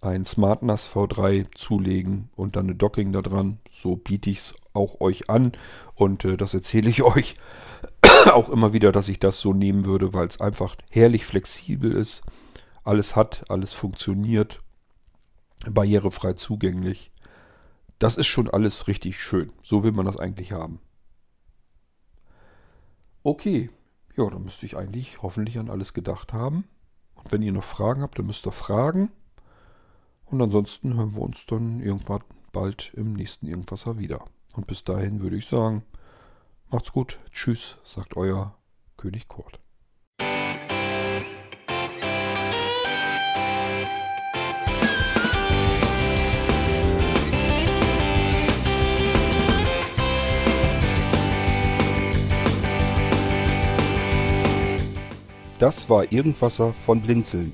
ein SmartNAS V3 zulegen und dann eine Docking da dran. So biete ich es auch euch an und äh, das erzähle ich euch auch immer wieder, dass ich das so nehmen würde, weil es einfach herrlich flexibel ist. Alles hat, alles funktioniert, barrierefrei zugänglich. Das ist schon alles richtig schön. So will man das eigentlich haben. Okay, ja, dann müsste ich eigentlich hoffentlich an alles gedacht haben. Und wenn ihr noch Fragen habt, dann müsst ihr fragen. Und ansonsten hören wir uns dann irgendwann bald im nächsten Irgendwasser wieder. Und bis dahin würde ich sagen, macht's gut, tschüss, sagt euer König Kurt. Das war Irgendwasser von Blinzeln.